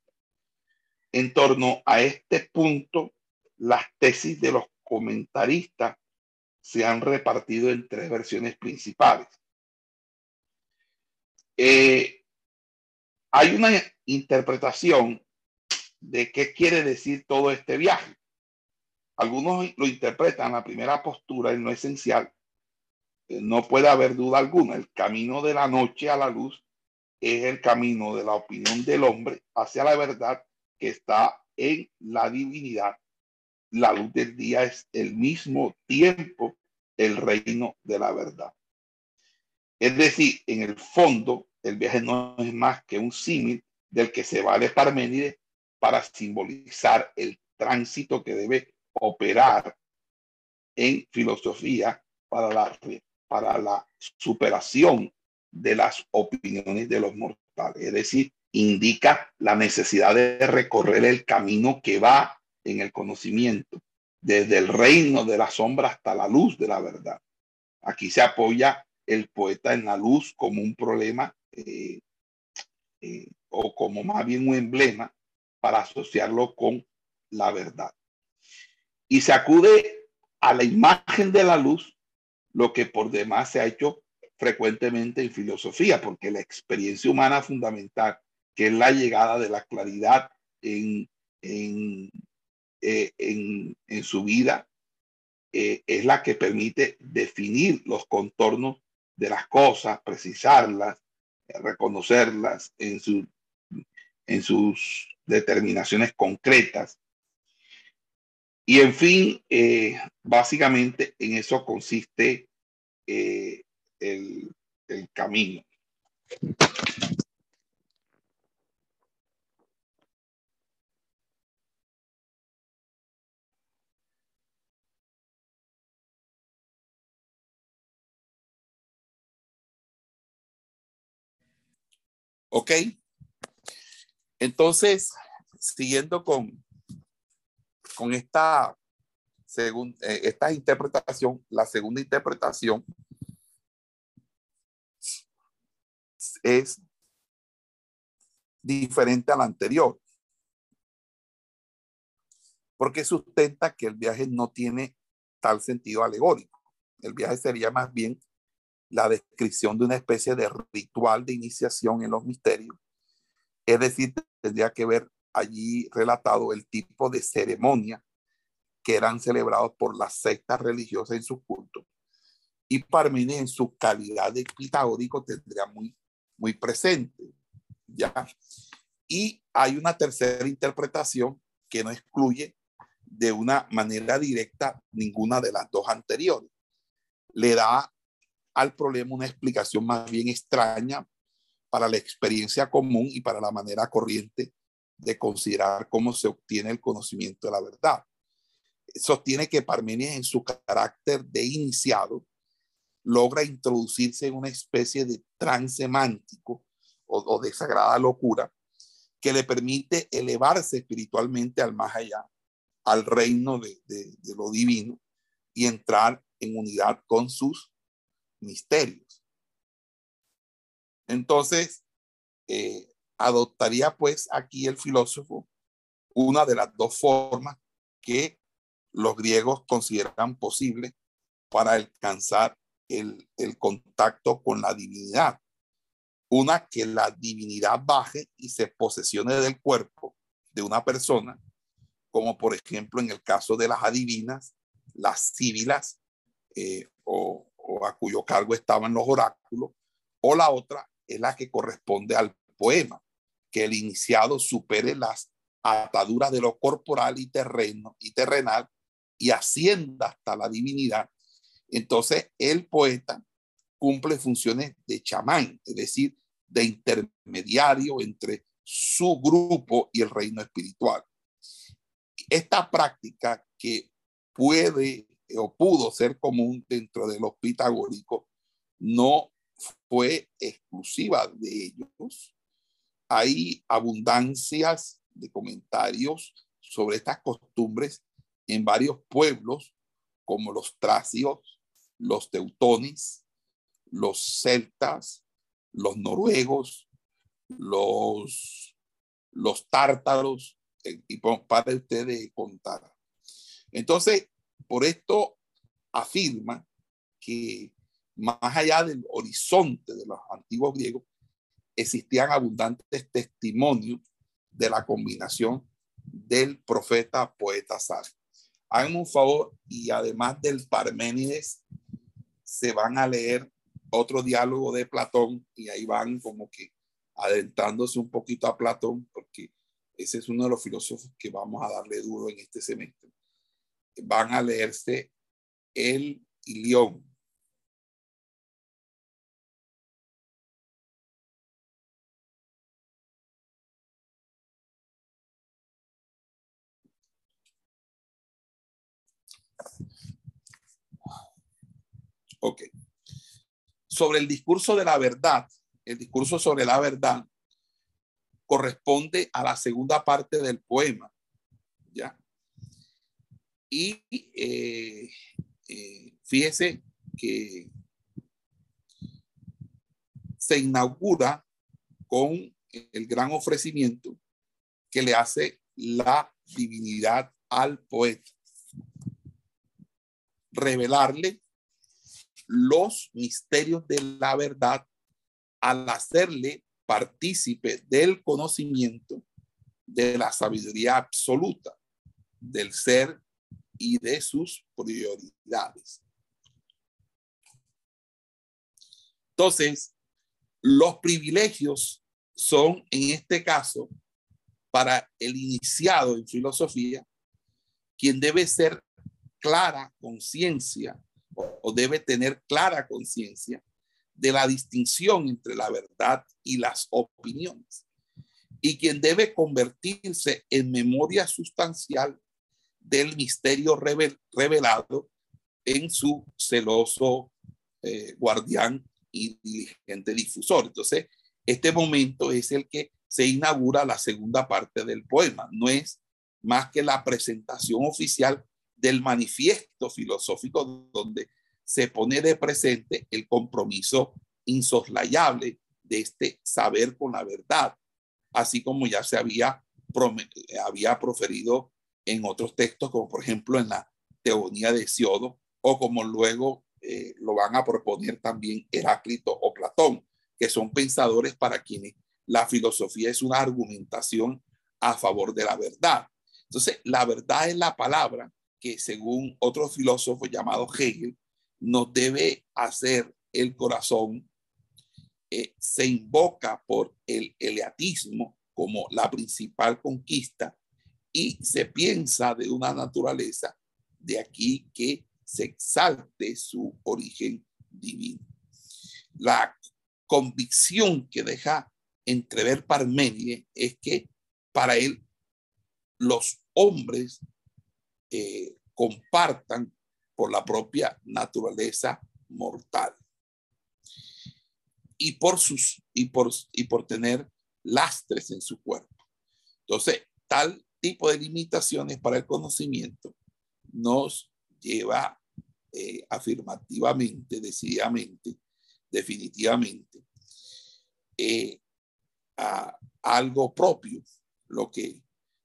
En torno a este punto, las tesis de los comentaristas se han repartido en tres versiones principales. Eh, hay una interpretación de qué quiere decir todo este viaje. Algunos lo interpretan la primera postura en lo esencial. Eh, no puede haber duda alguna. El camino de la noche a la luz es el camino de la opinión del hombre hacia la verdad que está en la divinidad. La luz del día es el mismo tiempo el reino de la verdad. Es decir, en el fondo, el viaje no es más que un símil del que se vale Parménides para simbolizar el tránsito que debe operar en filosofía para la, para la superación de las opiniones de los mortales. Es decir, indica la necesidad de recorrer el camino que va en el conocimiento, desde el reino de la sombra hasta la luz de la verdad. Aquí se apoya el poeta en la luz como un problema eh, eh, o como más bien un emblema para asociarlo con la verdad. Y se acude a la imagen de la luz, lo que por demás se ha hecho frecuentemente en filosofía, porque la experiencia humana fundamental, que es la llegada de la claridad en, en, eh, en, en su vida, es la que permite definir los contornos de las cosas, precisarlas, reconocerlas en, su, en sus determinaciones concretas. Y en fin, eh, básicamente en eso consiste eh, el, el camino. Ok. Entonces, siguiendo con, con esta, según, eh, esta interpretación, la segunda interpretación es diferente a la anterior, porque sustenta que el viaje no tiene tal sentido alegórico. El viaje sería más bien la descripción de una especie de ritual de iniciación en los misterios. Es decir, tendría que ver allí relatado el tipo de ceremonia que eran celebrados por las sectas religiosas en sus cultos. Y Parménides en su calidad de pitagórico tendría muy, muy presente. ¿ya? Y hay una tercera interpretación que no excluye de una manera directa ninguna de las dos anteriores. Le da al problema una explicación más bien extraña para la experiencia común y para la manera corriente de considerar cómo se obtiene el conocimiento de la verdad. Sostiene que Parménides en su carácter de iniciado logra introducirse en una especie de trance semántico o, de sagrada locura que le permite elevarse espiritualmente al más allá, al reino de lo divino y entrar en unidad con sus misterios. Entonces, eh, adoptaría pues aquí el filósofo una de las dos formas que los griegos consideran posible para alcanzar el, contacto con la divinidad. Una, que la divinidad baje y se posesione del cuerpo de una persona, como por ejemplo en el caso de las adivinas, las síbilas eh, o a cuyo cargo estaban los oráculos, o la otra es la que corresponde al poema, que el iniciado supere las ataduras de lo corporal y terreno y terrenal y ascienda hasta la divinidad. Entonces el poeta cumple funciones de chamán, es decir, de intermediario entre su grupo y el reino espiritual. Esta práctica que puede o pudo ser común dentro de los pitagóricos, no fue exclusiva de ellos. Hay abundancias de comentarios sobre estas costumbres en varios pueblos como los tracios, los teutones, los celtas, los noruegos, los, los tártaros, eh, y para ustedes contar. Entonces, por esto afirma que más allá del horizonte de los antiguos griegos existían abundantes testimonios de la combinación del profeta poeta sabio. Hagan un favor y además del Parménides, se van a leer otro diálogo de Platón y ahí van como que adentrándose un poquito a Platón, porque ese es uno de los filósofos que vamos a darle duro en este semestre. Van a leerse el Ilión. Ok. Sobre el discurso de la verdad, el discurso sobre la verdad corresponde a la segunda parte del poema. ¿Ya? Y eh, eh, fíjese que se inaugura con el gran ofrecimiento que le hace la divinidad al poeta. Revelarle los misterios de la verdad al hacerle partícipe del conocimiento de la sabiduría absoluta del ser y de sus prioridades. Entonces, los privilegios son en este caso para el iniciado en filosofía, quien debe ser clara conciencia o, debe tener clara conciencia de la distinción entre la verdad y las opiniones, y quien debe convertirse en memoria sustancial del misterio revelado en su celoso eh, guardián y diligente difusor. Entonces, este momento es el que se inaugura la segunda parte del poema. No es más que la presentación oficial del manifiesto filosófico donde se pone de presente el compromiso insoslayable de este saber con la verdad, así como ya se había, había proferido en otros textos, como por ejemplo en la Teonía de Siodo, o como luego eh, lo van a proponer también Heráclito o Platón, que son pensadores para quienes la filosofía es una argumentación a favor de la verdad. Entonces, la verdad es la palabra que según otro filósofo llamado Hegel, nos debe hacer el corazón, eh, se invoca por el eleatismo como la principal conquista y se piensa de una naturaleza de aquí que se exalte su origen divino. La convicción que deja entrever Parménides es que para él los hombres compartan por la propia naturaleza mortal y por sus y por y por tener lastres en su cuerpo. Entonces, tal tipo de limitaciones para el conocimiento nos lleva eh, afirmativamente, decididamente, definitivamente eh, a algo propio, lo que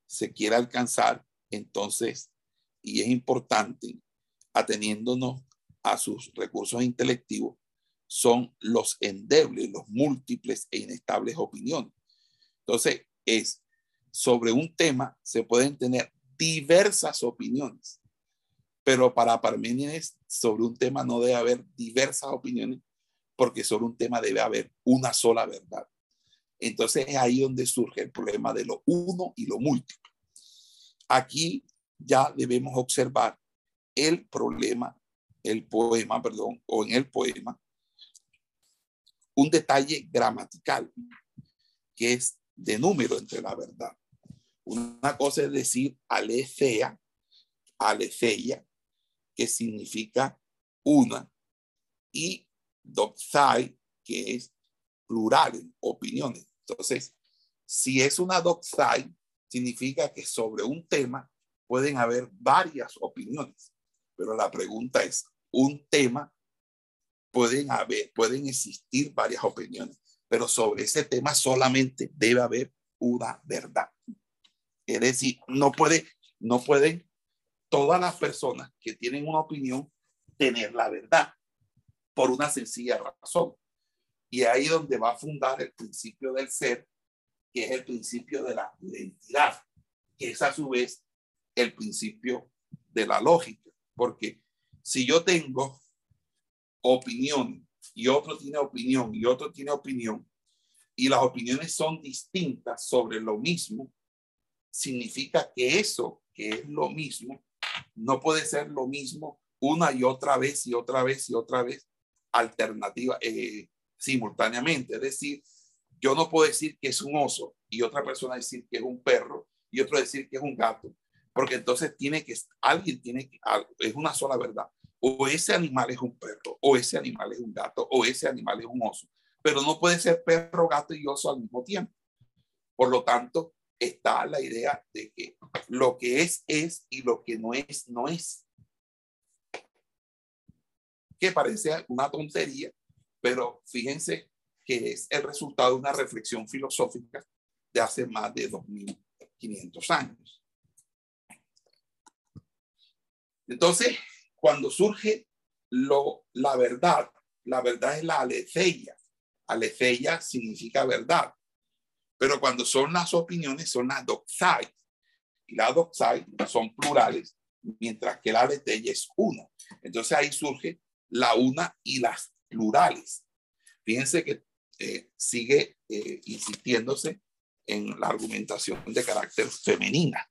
se quiera alcanzar, entonces, y es importante ateniéndonos a sus recursos intelectivos, son los endebles, los múltiples e inestables opiniones. Entonces, es sobre un tema se pueden tener diversas opiniones, pero para Parménides sobre un tema no debe haber diversas opiniones, porque sobre un tema debe haber una sola verdad. Entonces es ahí donde surge el problema de lo uno y lo múltiple. Aquí ya debemos observar el problema, el poema, perdón, o en el poema, un detalle gramatical que es de número entre la verdad. Una cosa es decir alefea, alefeia, que significa una, y doxai, que es plural, opiniones. Entonces, si es una doxai, significa que sobre un tema pueden haber varias opiniones. Pero la pregunta es, un tema, pueden haber, pueden existir varias opiniones, pero sobre ese tema solamente debe haber una verdad. Es decir, no puede, no pueden todas las personas que tienen una opinión tener la verdad por una sencilla razón. Y ahí donde va a fundar el principio del ser, que es el principio de la identidad, que es a su vez el principio de la lógica. Porque si yo tengo opinión y otro tiene opinión y otro tiene opinión, y las opiniones son distintas sobre lo mismo, significa que eso que es lo mismo no puede ser lo mismo una y otra vez y otra vez y otra vez alternativa eh, simultáneamente. Es decir, yo no puedo decir que es un oso y otra persona decir que es un perro y otro decir que es un gato, porque entonces tiene que, alguien tiene que, es una sola verdad. O ese animal es un perro, o ese animal es un gato, o ese animal es un oso pero no puede ser perro, gato y oso al mismo tiempo. Por lo tanto, está la idea de que lo que es es y lo que no es no es. Que parece una tontería, pero fíjense que es el resultado de una reflexión filosófica de hace más de 2500 años. Entonces, cuando surge lo, la verdad, la verdad es la aletheia, Aletheia significa verdad. Pero cuando son las opiniones, son las doxai. Y las doxai son plurales, mientras que la aletheia es una. Entonces ahí surge la una y las plurales. Fíjense que eh, sigue eh, insistiéndose en la argumentación de carácter femenina.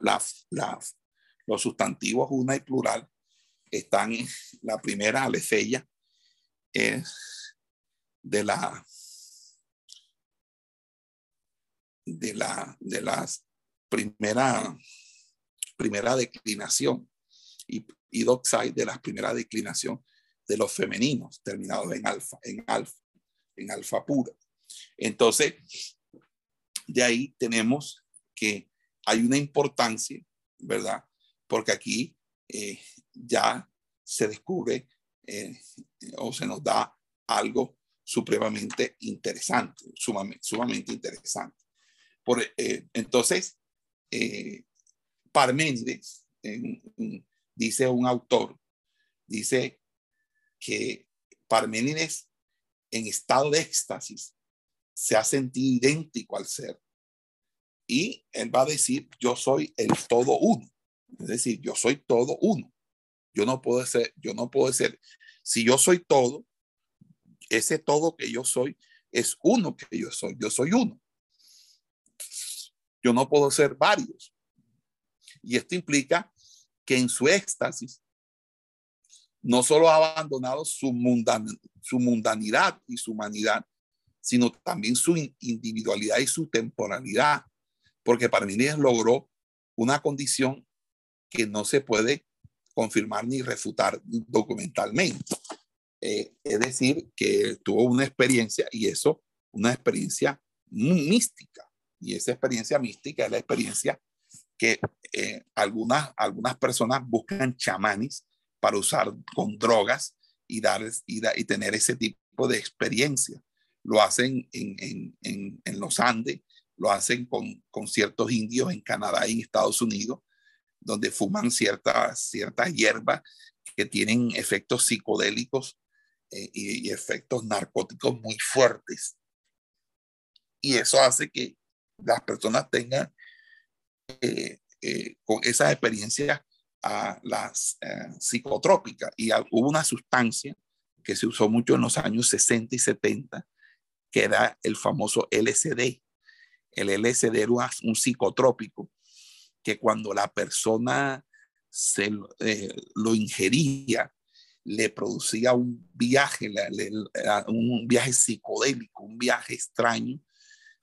Las, las, los sustantivos una y plural están en la primera aletheia es de la de la de las primera primera declinación y, y doxai de la primera declinación de los femeninos terminados en alfa en alfa en alfa pura. Entonces de ahí tenemos que hay una importancia verdad porque aquí eh, ya se descubre eh, o se nos da algo supremamente interesante, sumamente, interesante. Por, eh, entonces, Parménides, dice un autor, dice que Parménides en estado de éxtasis se ha sentido idéntico al ser. Y él va a decir, yo soy el todo uno. Es decir, yo soy todo uno. Yo no puedo ser, yo no puedo ser, si yo soy todo, ese todo que yo soy es uno que yo soy. Yo soy uno. Yo no puedo ser varios. Y esto implica que en su éxtasis no solo ha abandonado su, su mundanidad y su humanidad, sino también su individualidad y su temporalidad, porque Parmenides logró una condición que no se puede confirmar ni refutar documentalmente. Eh, es decir, que tuvo una experiencia y eso, una experiencia mística. Y esa experiencia mística es la experiencia que eh, algunas, algunas personas buscan chamanes para usar con drogas y, dar, y, tener ese tipo de experiencia. Lo hacen en, en, en, en los Andes, lo hacen con, con, ciertos indios en Canadá y en Estados Unidos, donde fuman ciertas cierta hierbas que tienen efectos psicodélicos eh, y, efectos narcóticos muy fuertes. Y eso hace que las personas tengan eh, eh, con esas experiencias a las psicotrópicas. Y hubo una sustancia que se usó mucho en los años 60 y 70, que era el famoso LSD. El LSD era un psicotrópico que cuando la persona se lo ingería, le producía un viaje, un viaje psicodélico, un viaje extraño,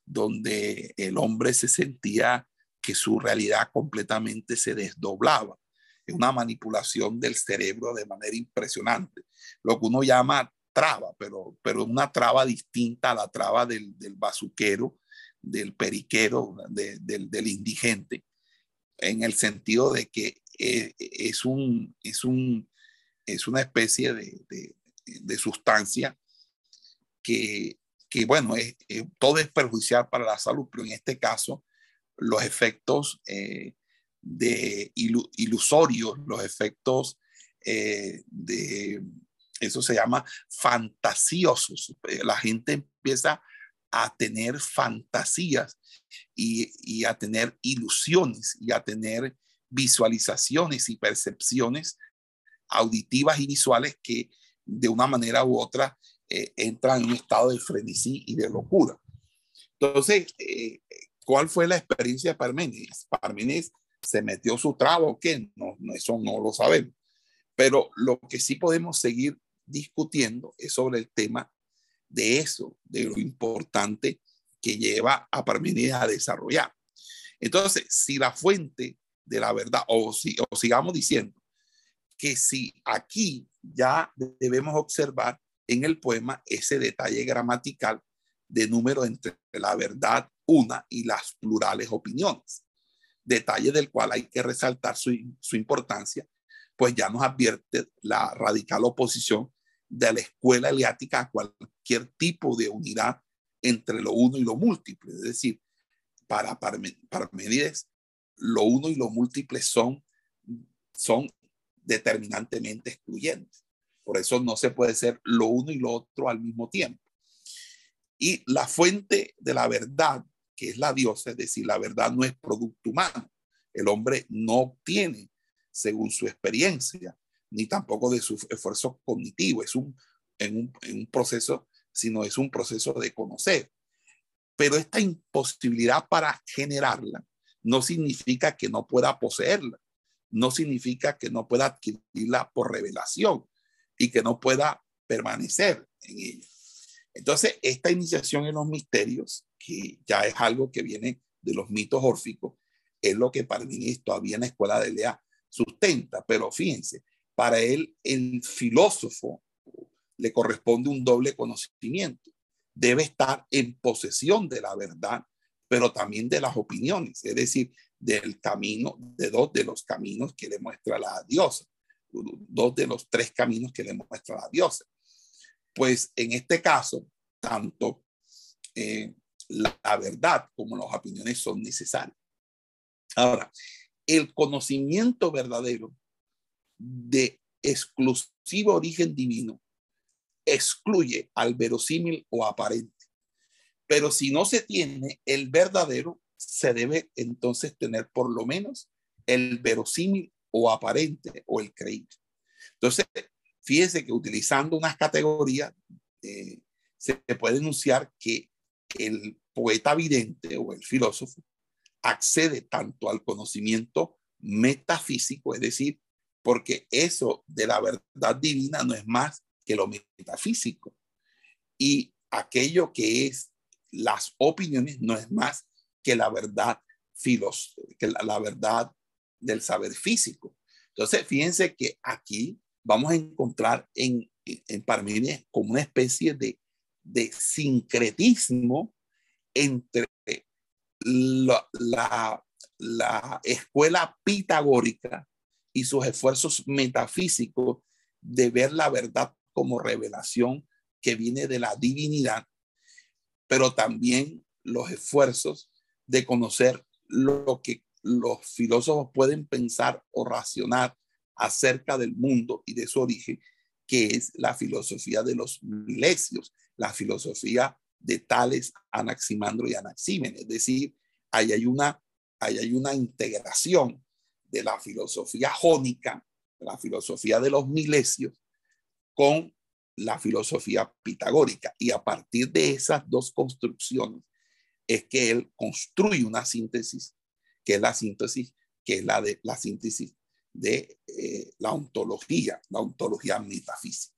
donde el hombre se sentía que su realidad completamente se desdoblaba. Es una manipulación del cerebro de manera impresionante. Lo que uno llama traba, pero, pero una traba distinta a la traba del, del bazuquero, del periquero, del, del indigente, en el sentido de que eh, es un, es un es una especie de, sustancia que, bueno, es, todo es perjudicial para la salud, pero en este caso los efectos eh, de ilusorios, los efectos eh, de eso se llama fantasiosos. La gente empieza a tener fantasías y, a tener ilusiones y a tener visualizaciones y percepciones auditivas y visuales que de una manera u otra eh, entran en un estado de frenesí y de locura. Entonces, eh, ¿cuál fue la experiencia de Parménides? Parménides se metió su trago o qué? No, no, eso no lo sabemos. Pero lo que sí podemos seguir discutiendo es sobre el tema de eso, de lo importante que lleva a Parménides a desarrollar. Entonces, si la fuente de la verdad, o, si, o sigamos diciendo que si aquí ya debemos observar en el poema ese detalle gramatical de número entre la verdad una y las plurales opiniones, detalle del cual hay que resaltar su, su importancia, pues ya nos advierte la radical oposición de la escuela eliática a cualquier tipo de unidad entre lo uno y lo múltiple. Es decir, para Parmenides, lo uno y lo múltiple son, son determinantemente excluyentes. Por eso no se puede ser lo uno y lo otro al mismo tiempo. Y la fuente de la verdad, que es la diosa, es decir, la verdad no es producto humano. El hombre no obtiene, según su experiencia, ni tampoco de su esfuerzo cognitivo. Es un, en un, en un proceso, sino es un proceso de conocer. Pero esta imposibilidad para generarla no significa que no pueda poseerla, no significa que no pueda adquirirla por revelación y que no pueda permanecer en ella. Entonces, esta iniciación en los misterios, que ya es algo que viene de los mitos órficos, es lo que Parmenides todavía en la escuela de Lea sustenta, pero fíjense, para él el filósofo le corresponde un doble conocimiento. Debe estar en posesión de la verdad, pero también de las opiniones, es decir, del camino, de dos de los caminos que le muestra la diosa, dos de los tres caminos que le muestra la diosa. Pues en este caso, tanto eh, la, la verdad como las opiniones son necesarias. Ahora, el conocimiento verdadero de exclusivo origen divino excluye al verosímil o aparente. Pero si no se tiene el verdadero, se debe entonces tener por lo menos el verosímil o aparente o el creíble. Entonces, fíjese que utilizando unas categorías, eh, se puede enunciar que el poeta vidente o el filósofo accede tanto al conocimiento metafísico, es decir, porque eso de la verdad divina no es más que lo metafísico. Y aquello que es las opiniones no es más que la verdad filos, que la, verdad del saber físico. Entonces, fíjense que aquí vamos a encontrar en, en Parmenides como una especie de, de sincretismo entre la, la, la escuela pitagórica y sus esfuerzos metafísicos de ver la verdad como revelación que viene de la divinidad, pero también los esfuerzos de conocer lo que los filósofos pueden pensar o racionar acerca del mundo y de su origen, que es la filosofía de los milesios, la filosofía de Tales, Anaximandro y Anaxímenes. Es decir, ahí hay una, ahí hay una integración de la filosofía jónica, la filosofía de los milesios, con la filosofía pitagórica. Y a partir de esas dos construcciones es que él construye una síntesis, que es la síntesis, que es la de la síntesis de eh, la ontología, la ontología metafísica.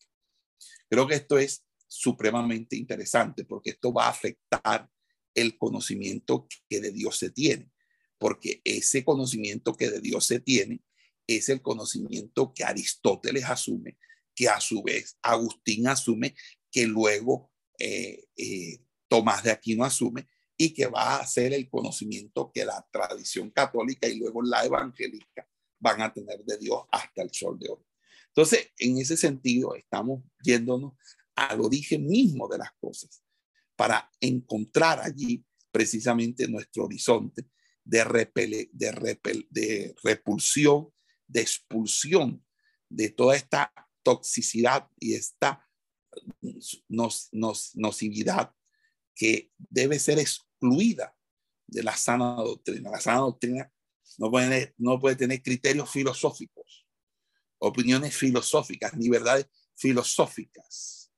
Creo que esto es supremamente interesante porque esto va a afectar el conocimiento que de Dios se tiene, porque ese conocimiento que de Dios se tiene es el conocimiento que Aristóteles asume, que a su vez Agustín asume, que luego eh, eh, Tomás de Aquino asume y que va a ser el conocimiento que la tradición católica y luego la evangélica van a tener de Dios hasta el sol de hoy. Entonces, en ese sentido, estamos yéndonos al origen mismo de las cosas para encontrar allí precisamente nuestro horizonte de, de, de repulsión, de expulsión de toda esta toxicidad y esta nocividad que debe ser excluida de la sana doctrina. La sana doctrina no puede, no puede tener criterios filosóficos, opiniones filosóficas, ni verdades filosóficas.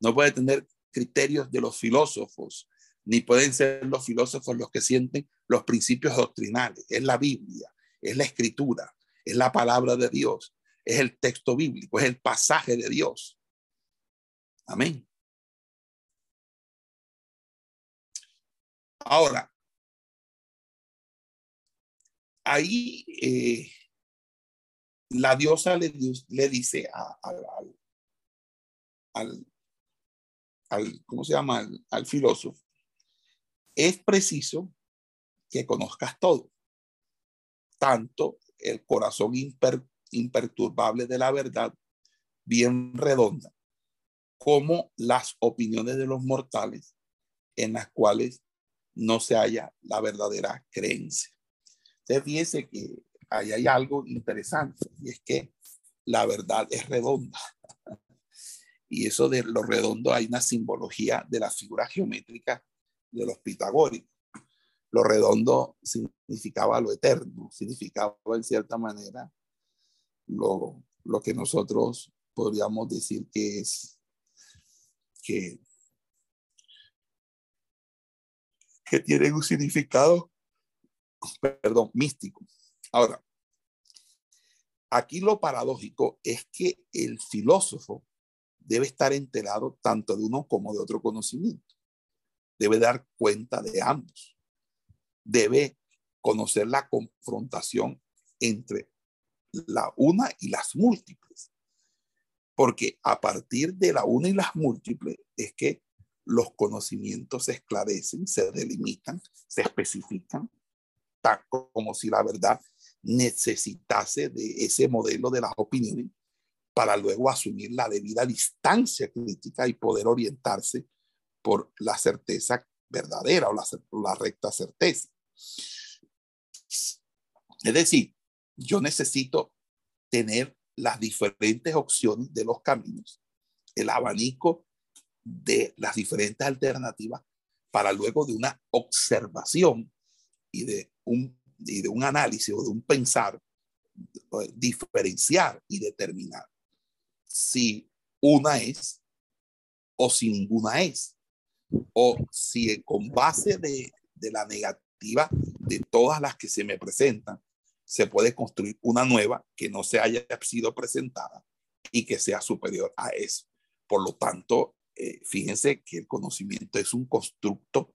No puede tener criterios de los filósofos, ni pueden ser los filósofos los que sienten los principios doctrinales. Es la Biblia, es la escritura, es la palabra de Dios, es el texto bíblico, es el pasaje de Dios. Amén. Ahora, ahí eh, la diosa le, le dice al, al, ¿cómo se llama? Al, filósofo, es preciso que conozcas todo, tanto el corazón imperturbable de la verdad, bien redonda, como las opiniones de los mortales en las cuales no se halla la verdadera creencia. Entonces, fíjense que ahí hay algo interesante y es que la verdad es redonda. Y eso de lo redondo hay una simbología de la figura geométrica de los pitagóricos. Lo redondo significaba lo eterno, significaba en cierta manera lo, lo que nosotros podríamos decir que es que, que tiene un significado, perdón, místico. Ahora, aquí lo paradójico es que el filósofo debe estar enterado tanto de uno como de otro conocimiento. Debe dar cuenta de ambos. Debe conocer la confrontación entre la una y las múltiples. Porque a partir de la una y las múltiples es que los conocimientos se esclarecen, se delimitan, se especifican, tal como si la verdad necesitase de ese modelo de las opiniones para luego asumir la debida distancia crítica y poder orientarse por la certeza verdadera o la, la recta certeza. Es decir, yo necesito tener las diferentes opciones de los caminos, el abanico de las diferentes alternativas para luego de una observación y de un, y de un análisis o de un pensar, eh, diferenciar y determinar si una es o si ninguna es. O si con base de, la negativa de todas las que se me presentan, se puede construir una nueva que no se haya sido presentada y que sea superior a eso. Por lo tanto, eh, fíjense que el conocimiento es un constructo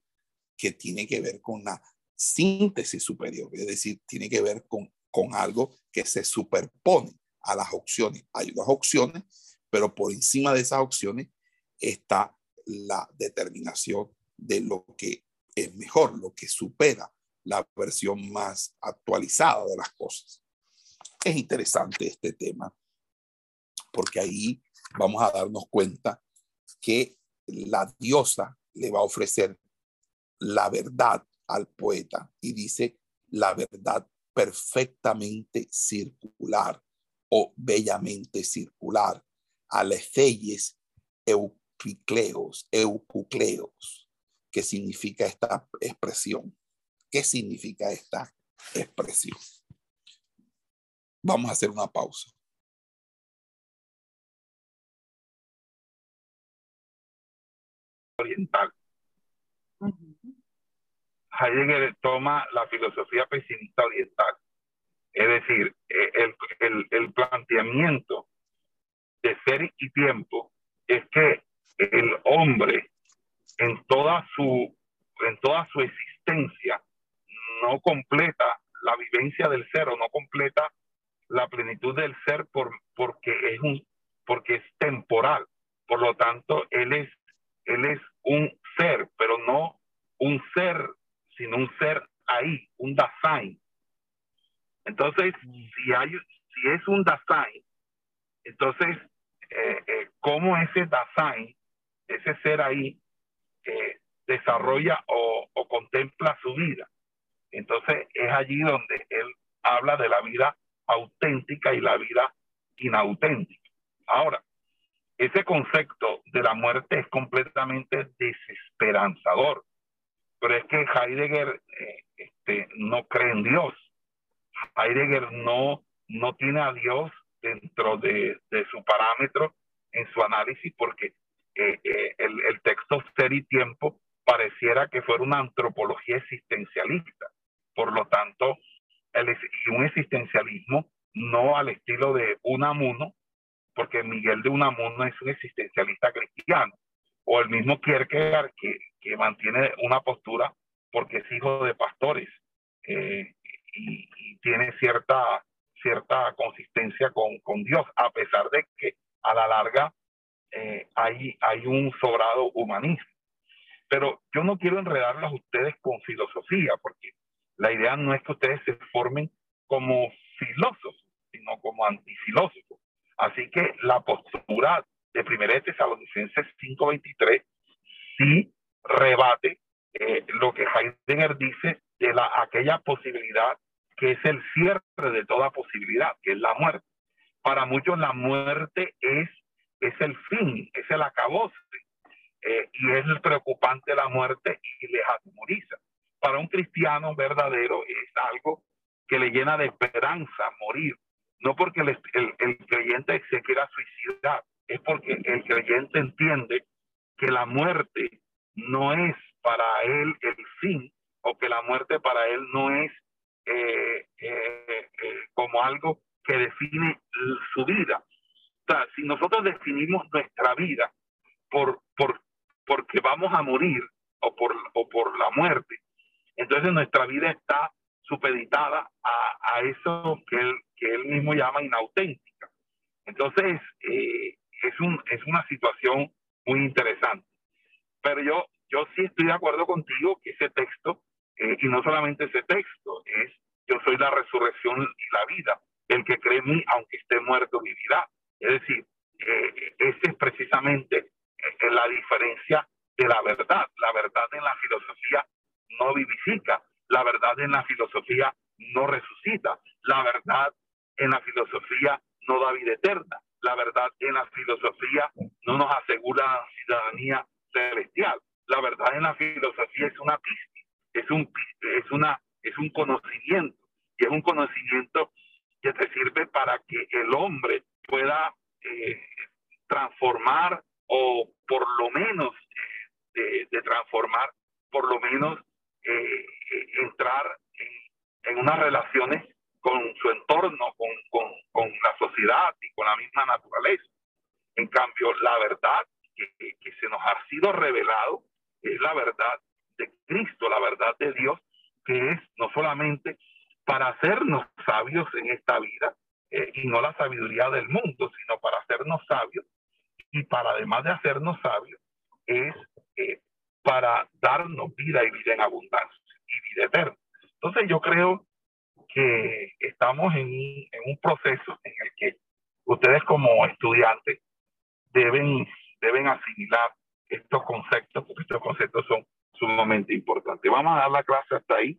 que tiene que ver con la síntesis superior, es decir, tiene que ver con, con algo que se superpone a las opciones. Hay unas opciones, pero por encima de esas opciones está la determinación de lo que es mejor, lo que supera la versión más actualizada de las cosas. Es interesante este tema porque ahí vamos a darnos cuenta que la diosa le va a ofrecer la verdad al poeta y dice la verdad perfectamente circular o bellamente circular, a lefeyes eucicleos, eucucleos. ¿Qué significa esta expresión? ¿Qué significa esta expresión? Vamos a hacer una pausa. Oriental. Heidegger toma la filosofía pesimista oriental es decir, eh, el, planteamiento de ser y tiempo es que el hombre en toda su, en toda su existencia no completa la vivencia del ser o no completa la plenitud del ser por, porque, es un, porque es temporal. Por lo tanto, él es, él es un ser, pero no un ser, sino un ser ahí, un Dasein, entonces, si, hay, si es un Dasein, entonces, eh, eh, ¿cómo ese Dasein, ese ser ahí, eh, desarrolla o, o, contempla su vida? Entonces, es allí donde él habla de la vida auténtica y la vida inauténtica. Ahora, ese concepto de la muerte es completamente desesperanzador, pero es que Heidegger eh, este, no cree en Dios. Heidegger no, no tiene a Dios dentro de, de su parámetro en su análisis porque eh, eh, el, el, texto Ser y Tiempo pareciera que fuera una antropología existencialista. Por lo tanto, un existencialismo no al estilo de Unamuno, porque Miguel de Unamuno es un existencialista cristiano, o el mismo Kierkegaard que, que mantiene una postura porque es hijo de pastores eh, y, y, tiene cierta, cierta consistencia con, con Dios, a pesar de que a la larga eh, hay, hay un sobrado humanismo. Pero yo no quiero enredarlos a ustedes con filosofía, porque la idea no es que ustedes se formen como filósofos, sino como antifilósofos. Así que la postura de 1 Tesalonicenses 5:23 sí rebate eh, lo que Heidegger dice de la, aquella posibilidad que es el cierre de toda posibilidad, que es la muerte. Para muchos la muerte es, es el fin, es el acabose, eh, y es preocupante la muerte y les atemoriza. Para un cristiano verdadero es algo que le llena de esperanza morir, no porque el, creyente se quiera suicidar, es porque el creyente entiende que la muerte no es para él el fin o que la muerte para él no es eh, eh, eh, como algo que define su vida. O sea, si nosotros definimos nuestra vida por, por, porque vamos a morir o por, o por la muerte, nuestra vida está supeditada a, a eso que él, que él mismo llama inauténtica. Entonces, eh, es, un, es una situación muy interesante. Pero yo, yo sí estoy de acuerdo contigo que ese texto, eh, y no solamente ese texto, es yo soy la resurrección y la vida. El que cree en mí, aunque esté muerto, vivirá. Es decir, eh, esa es precisamente eh, la diferencia de la verdad. La verdad en la filosofía no vivifica, la verdad en la filosofía no resucita, la verdad en la filosofía no da vida eterna, la verdad en la filosofía no nos asegura ciudadanía celestial, la verdad en la filosofía es una pista, es un, es una, es un conocimiento, y es un conocimiento que te sirve para que el hombre pueda eh, transformar o por lo menos eh, de, transformar, por lo menos eh, entrar en, en, unas relaciones con su entorno, con, con, con, la sociedad y con la misma naturaleza. En cambio, la verdad que, que se nos ha sido revelado es la verdad de Cristo, la verdad de Dios, que es no solamente para hacernos sabios en esta vida, eh, y no la sabiduría del mundo, sino para hacernos sabios, y para además de hacernos sabios, es eh, para darnos vida y vida en abundancia y vida eterna. Entonces yo creo que estamos en, en un proceso en el que ustedes como estudiantes deben, deben asimilar estos conceptos, porque estos conceptos son sumamente importantes. Vamos a dar la clase hasta ahí.